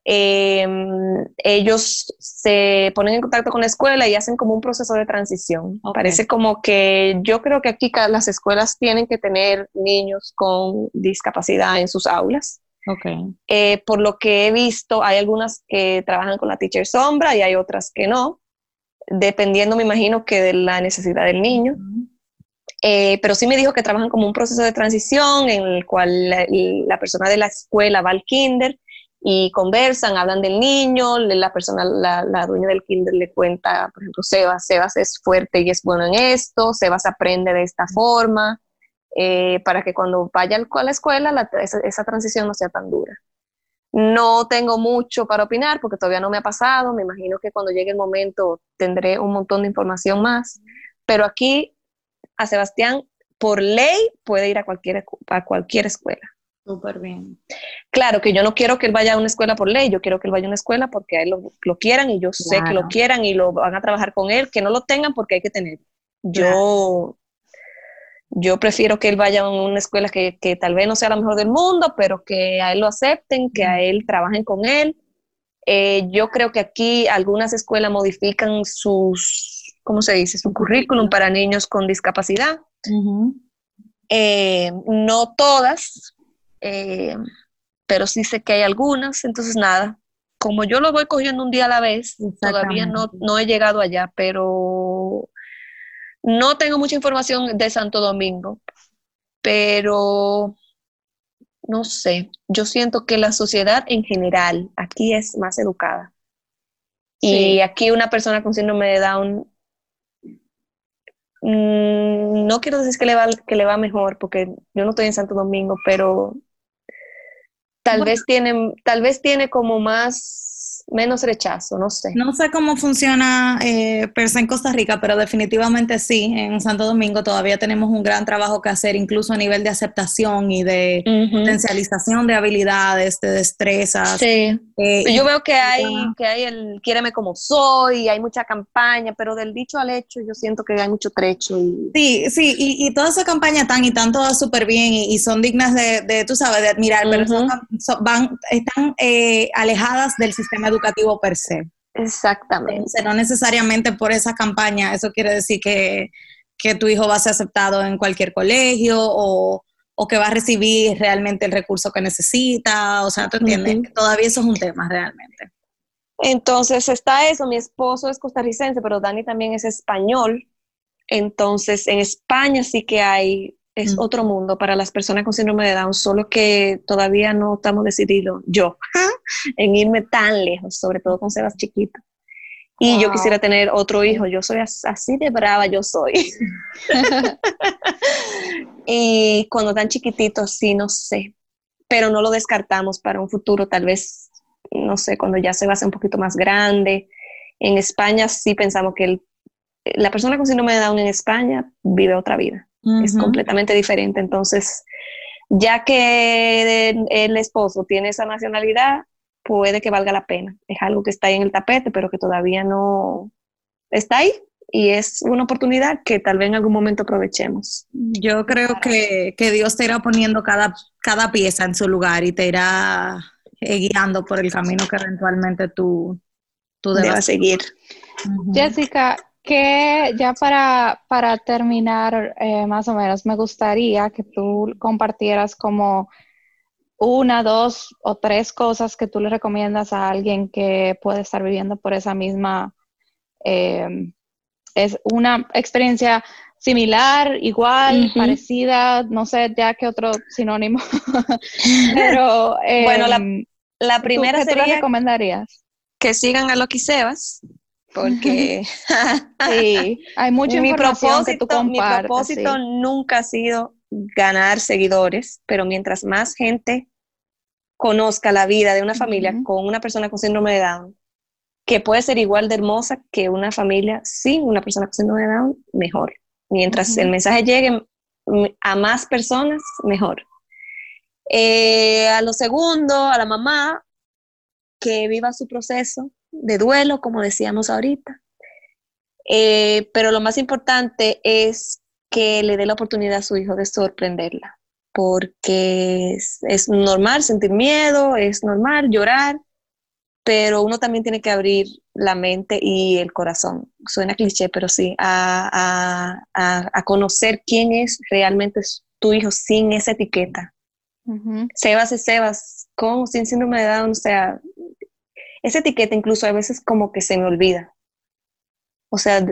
Em, ellos se ponen en contacto con la escuela y hacen como un proceso de transición. Parece como que yo creo que aquí las escuelas tienen que tener niños con discapacidad en sus aulas. Eh, por lo que he visto, hay algunas que trabajan con la teacher sombra y hay otras que no, dependiendo, me imagino, que de la necesidad del niño. Eh, pero sí me dijo que trabajan como un proceso de transición en el cual la persona de la escuela va al kinder y conversan, hablan del niño, la persona, la, dueña del kinder le cuenta, por ejemplo, Sebas, Sebas es fuerte y es bueno en esto, Sebas aprende de esta forma, eh, para que cuando vaya a la escuela esa, transición no sea tan dura. No tengo mucho para opinar porque todavía no me ha pasado, me imagino que cuando llegue el momento tendré un montón de información más, pero aquí a Sebastián por ley puede ir a cualquier, a cualquier escuela. Súper bien. Claro que yo no quiero que él vaya a una escuela por ley, yo quiero que él vaya a una escuela porque a él lo, quieran y yo sé que lo quieran y lo van a trabajar con él, que no lo tengan porque hay que tener. Yo, yo prefiero que él vaya a una escuela que, tal vez no sea la mejor del mundo, pero que a él lo acepten, que a él trabajen con él. Eh, yo creo que aquí algunas escuelas modifican sus, ¿cómo se dice? Su currículum para niños con discapacidad. Eh, no todas, eh, pero sí sé que hay algunas, entonces nada, como yo lo voy cogiendo un día a la vez, todavía no, no he llegado allá, pero no tengo mucha información de Santo Domingo, pero no sé, yo siento que la sociedad en general aquí es más educada. Y aquí una persona con síndrome de Down, mm, no quiero decir que le, va, que le va mejor, porque yo no estoy en Santo Domingo, pero tal vez tiene, tal vez tiene como más menos rechazo, no sé. No sé cómo funciona eh, en Costa Rica, pero definitivamente sí, en Santo Domingo todavía tenemos un gran trabajo que hacer, incluso a nivel de aceptación y de potencialización de habilidades, de destrezas. Sí. Eh, yo veo que hay, que hay el quiéreme como soy, hay mucha campaña, pero del dicho al hecho yo siento que hay mucho trecho. Y... Sí, sí, y, y toda esa campaña están y están todas súper bien y, son dignas de, de, tú sabes, de admirar, pero van, están eh, alejadas del sistema educativo educativo per se. Exactamente. no necesariamente por esa campaña, eso quiere decir que, tu hijo va a ser aceptado en cualquier colegio o, que va a recibir realmente el recurso que necesita, o sea, ¿tú entiendes? Todavía eso es un tema realmente. Entonces está eso, mi esposo es costarricense, pero Dani también es español, entonces en España sí que hay es otro mundo para las personas con síndrome de Down, solo que todavía no estamos decididos, yo, en irme tan lejos, sobre todo con Sebas chiquito. Y yo quisiera tener otro hijo, yo soy así de brava, yo soy. y cuando tan chiquititos, sí, no sé, pero no lo descartamos para un futuro, tal vez, no sé, cuando ya se va a hacer un poquito más grande. En España sí pensamos que la persona con síndrome de Down en España vive otra vida es completamente diferente. Entonces, ya que el, esposo tiene esa nacionalidad, puede que valga la pena. Es algo que está ahí en el tapete, pero que todavía no está ahí y es una oportunidad que tal vez en algún momento aprovechemos. Yo creo que, Dios te irá poniendo cada, cada pieza en su lugar y te irá eh, guiando por el camino que eventualmente tú, tú debas seguir. Jessica, que ya para, para terminar, eh, más o menos, me gustaría que tú compartieras como una, dos o tres cosas que tú le recomiendas a alguien que puede estar viviendo por esa misma, eh, es una experiencia similar, igual, parecida, no sé ya qué otro sinónimo, pero bueno, la, em, primera ¿qué sería recomendarías? que sigan a Loki Sebas, porque sí, hay mucha mi información que tú Mi propósito nunca ha sido ganar seguidores, pero mientras más gente conozca la vida de una familia con una persona con síndrome de Down, que puede ser igual de hermosa que una familia sin una persona con síndrome de Down, mejor. Mientras el mensaje llegue a más personas, mejor. Eh, a lo segundo, a la mamá, que viva su proceso de duelo, como decíamos ahorita. Eh, pero lo más importante es que le dé la oportunidad a su hijo de sorprenderla, porque es, normal sentir miedo, es normal llorar, pero uno también tiene que abrir la mente y el corazón. Suena cliché, pero sí, a, conocer quién es realmente tu hijo sin esa etiqueta. Sebas es Sebas, con sin síndrome de Down, o sea, esa etiqueta incluso a veces como que se me olvida. O sea,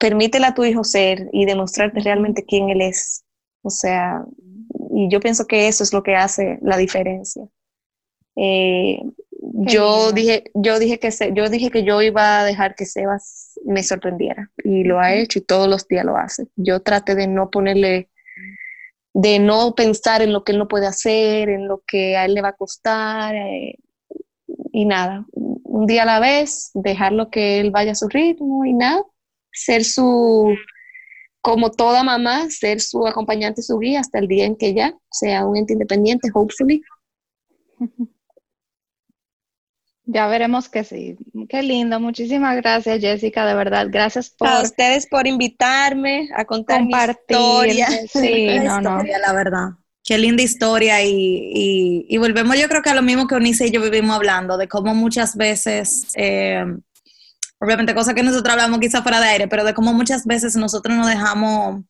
permítela a tu hijo ser y demostrarte realmente quién él es. O sea, y yo pienso que eso es lo que hace la diferencia. Eh, yo dije, yo dije que yo dije que yo iba a dejar que Sebas me sorprendiera y lo ha hecho y todos los días lo hace. Yo traté de no ponerle, de no pensar en lo que él no puede hacer, en lo que a él le va a costar eh, y nada. Un día a la vez, dejarlo que él vaya a su ritmo y nada ser su, como toda mamá, ser su acompañante, su guía hasta el día en que ya sea un ente independiente, hopefully. Ya veremos que sí. Qué lindo. Muchísimas gracias, Jessica, de verdad. Gracias por... A ustedes por invitarme a contar mi historia. Sí, no, no. La verdad. Qué linda historia y, y, volvemos yo creo que a lo mismo que Unice y yo vivimos hablando, de cómo muchas veces eh, obviamente cosas que nosotros hablamos quizá fuera de aire, pero de cómo muchas veces nosotros nos dejamos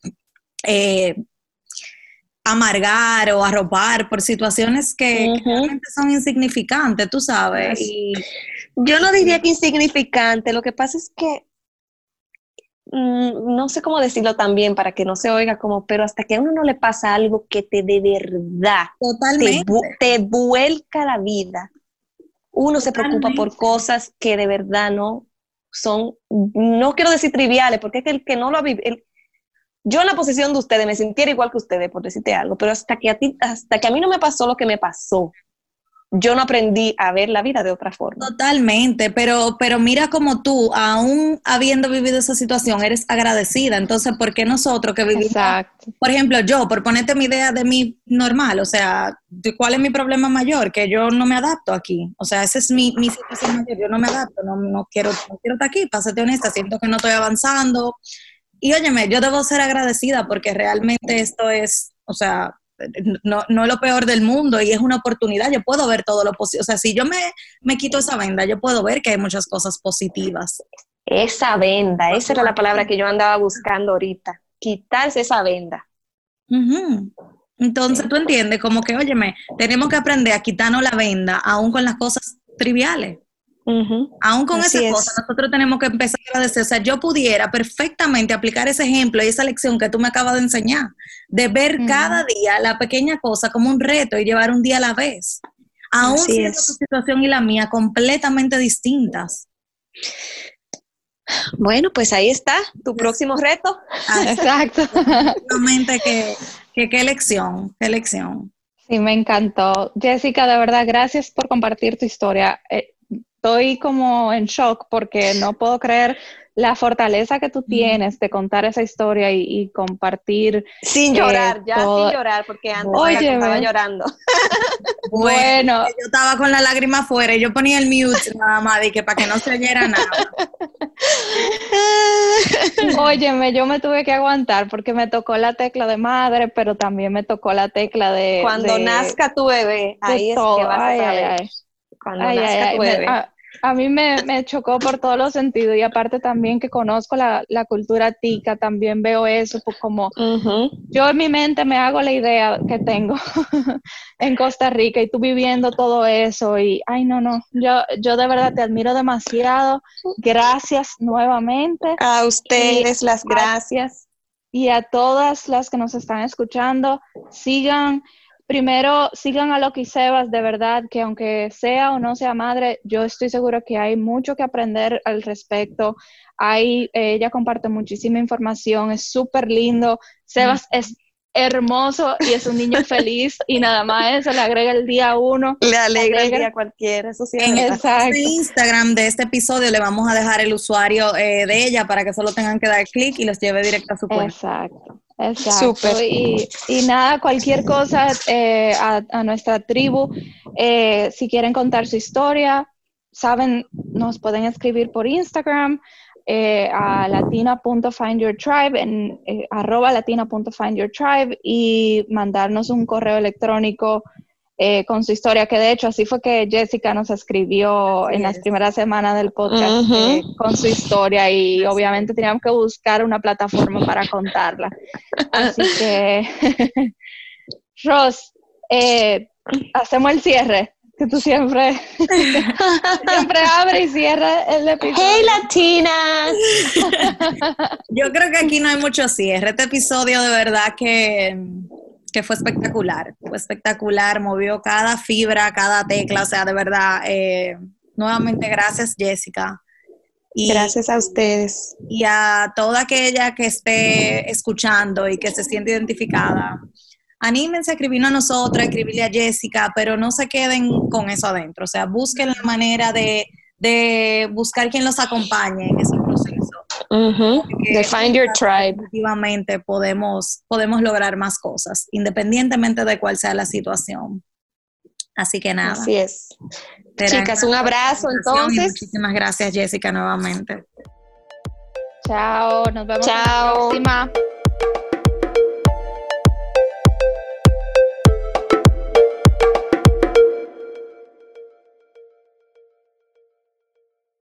eh, amargar o arropar por situaciones que, realmente son insignificantes, tú sabes. Yo no diría que insignificante, lo que pasa es que mm, no sé cómo decirlo también para que no se oiga como, pero hasta que a uno no le pasa algo que te de verdad Totalmente. Te, vuelca la vida, uno se preocupa por cosas que de verdad no son, no quiero decir triviales, porque es que el que no lo ha vivido, yo en la posición de ustedes me sintiera igual que ustedes, por decirte algo, pero hasta que a ti, hasta que a mí no me pasó lo que me pasó, yo no aprendí a ver la vida de otra forma. Totalmente, pero, pero mira como tú, aún habiendo vivido esa situación, eres agradecida. Entonces, ¿por qué nosotros que vivimos, por ejemplo, yo, por ponerte mi idea de mí normal, o sea, ¿cuál es mi problema mayor? Que yo no me adapto aquí. O sea, esa es mi, mi situación mayor, yo no me adapto, no, no, quiero, no quiero estar aquí, pásate honesta, siento que no estoy avanzando. Y óyeme, yo debo ser agradecida porque realmente esto es, o sea, no, no es lo peor del mundo y es una oportunidad, yo puedo ver todo lo posible. O sea, si yo me, me quito esa venda, yo puedo ver que hay muchas cosas positivas. Esa venda, esa era la palabra que yo andaba buscando ahorita, quitarse esa venda. Entonces tú entiendes como que, óyeme, tenemos que aprender a quitarnos la venda aún con las cosas triviales. Aún con esa cosa, nosotros tenemos que empezar a agradecer. O sea, yo pudiera perfectamente aplicar ese ejemplo y esa lección que tú me acabas de enseñar, de ver cada día la pequeña cosa como un reto y llevar un día a la vez. Aún siendo tu situación y la mía completamente distintas. Bueno, pues ahí está, tu próximo reto. Ah, exacto. que, que qué lección, qué lección. Sí, me encantó. Jessica, de verdad, gracias por compartir tu historia. Eh, estoy como en shock porque no puedo creer la fortaleza que tú tienes de contar esa historia y, compartir. Sin llorar, ya sin llorar, porque antes estaba llorando. bueno, yo estaba con la lágrima afuera y yo ponía el mute nada más, y que para que no se oyera nada. Óyeme, yo me tuve que aguantar porque me tocó la tecla de madre, pero también me tocó la tecla de. Cuando nazca tu bebé, ahí es que vas a saber. Cuando nazca tu bebé. a mí me, me, chocó por todos los sentidos y aparte también que conozco la, la cultura tica, también veo eso pues como yo en mi mente me hago la idea que tengo en Costa Rica y tú viviendo todo eso y ay no, no, yo, yo de verdad te admiro demasiado, gracias nuevamente. A ustedes las gracias. y a todas las que nos están escuchando, sigan primero sigan a Loki Sebas, de verdad, que aunque sea o no sea madre, yo estoy segura que hay mucho que aprender al respecto. Hay, ella comparte muchísima información, es súper lindo. Sebas es hermoso y es un niño feliz y nada más eso le agrega el día uno. Le alegra, el día cualquiera, eso sí. En el Instagram de este episodio le vamos a dejar el usuario eh, de ella para que solo tengan que dar clic y los lleve directo a su cuenta. Exacto. Exacto. Y, y, nada, cualquier cosa eh, a, nuestra tribu, eh, si quieren contar su historia, saben, nos pueden escribir por Instagram eh, a latina.findyourtribe, en arroba latina.findyourtribe y mandarnos un correo electrónico eh, con su historia, que de hecho así fue que Jessica nos escribió en las primeras semanas del podcast eh, con su historia y obviamente teníamos que buscar una plataforma para contarla. Así que, Ross, eh, hacemos el cierre que tú siempre, siempre abres y cierras el episodio. ¡Hey, latinas! Yo creo que aquí no hay mucho cierre. Este episodio de verdad que que fue espectacular, fue espectacular, movió cada fibra, cada tecla, o sea, de verdad, eh, nuevamente gracias Jessica. Y, gracias a ustedes. Y a toda aquella que esté escuchando y que se siente identificada, anímense a escribirnos a nosotros, a escribirle a Jessica, pero no se queden con eso adentro, o sea, busquen la manera de, de buscar quien los acompañe en ese proceso de find your tribe. Efectivamente podemos, podemos lograr más cosas, independientemente de cuál sea la situación. Así que nada. Así es. Chicas, un abrazo entonces. Muchísimas gracias, Jessica, nuevamente. Chao, nos vemos Chao. la próxima.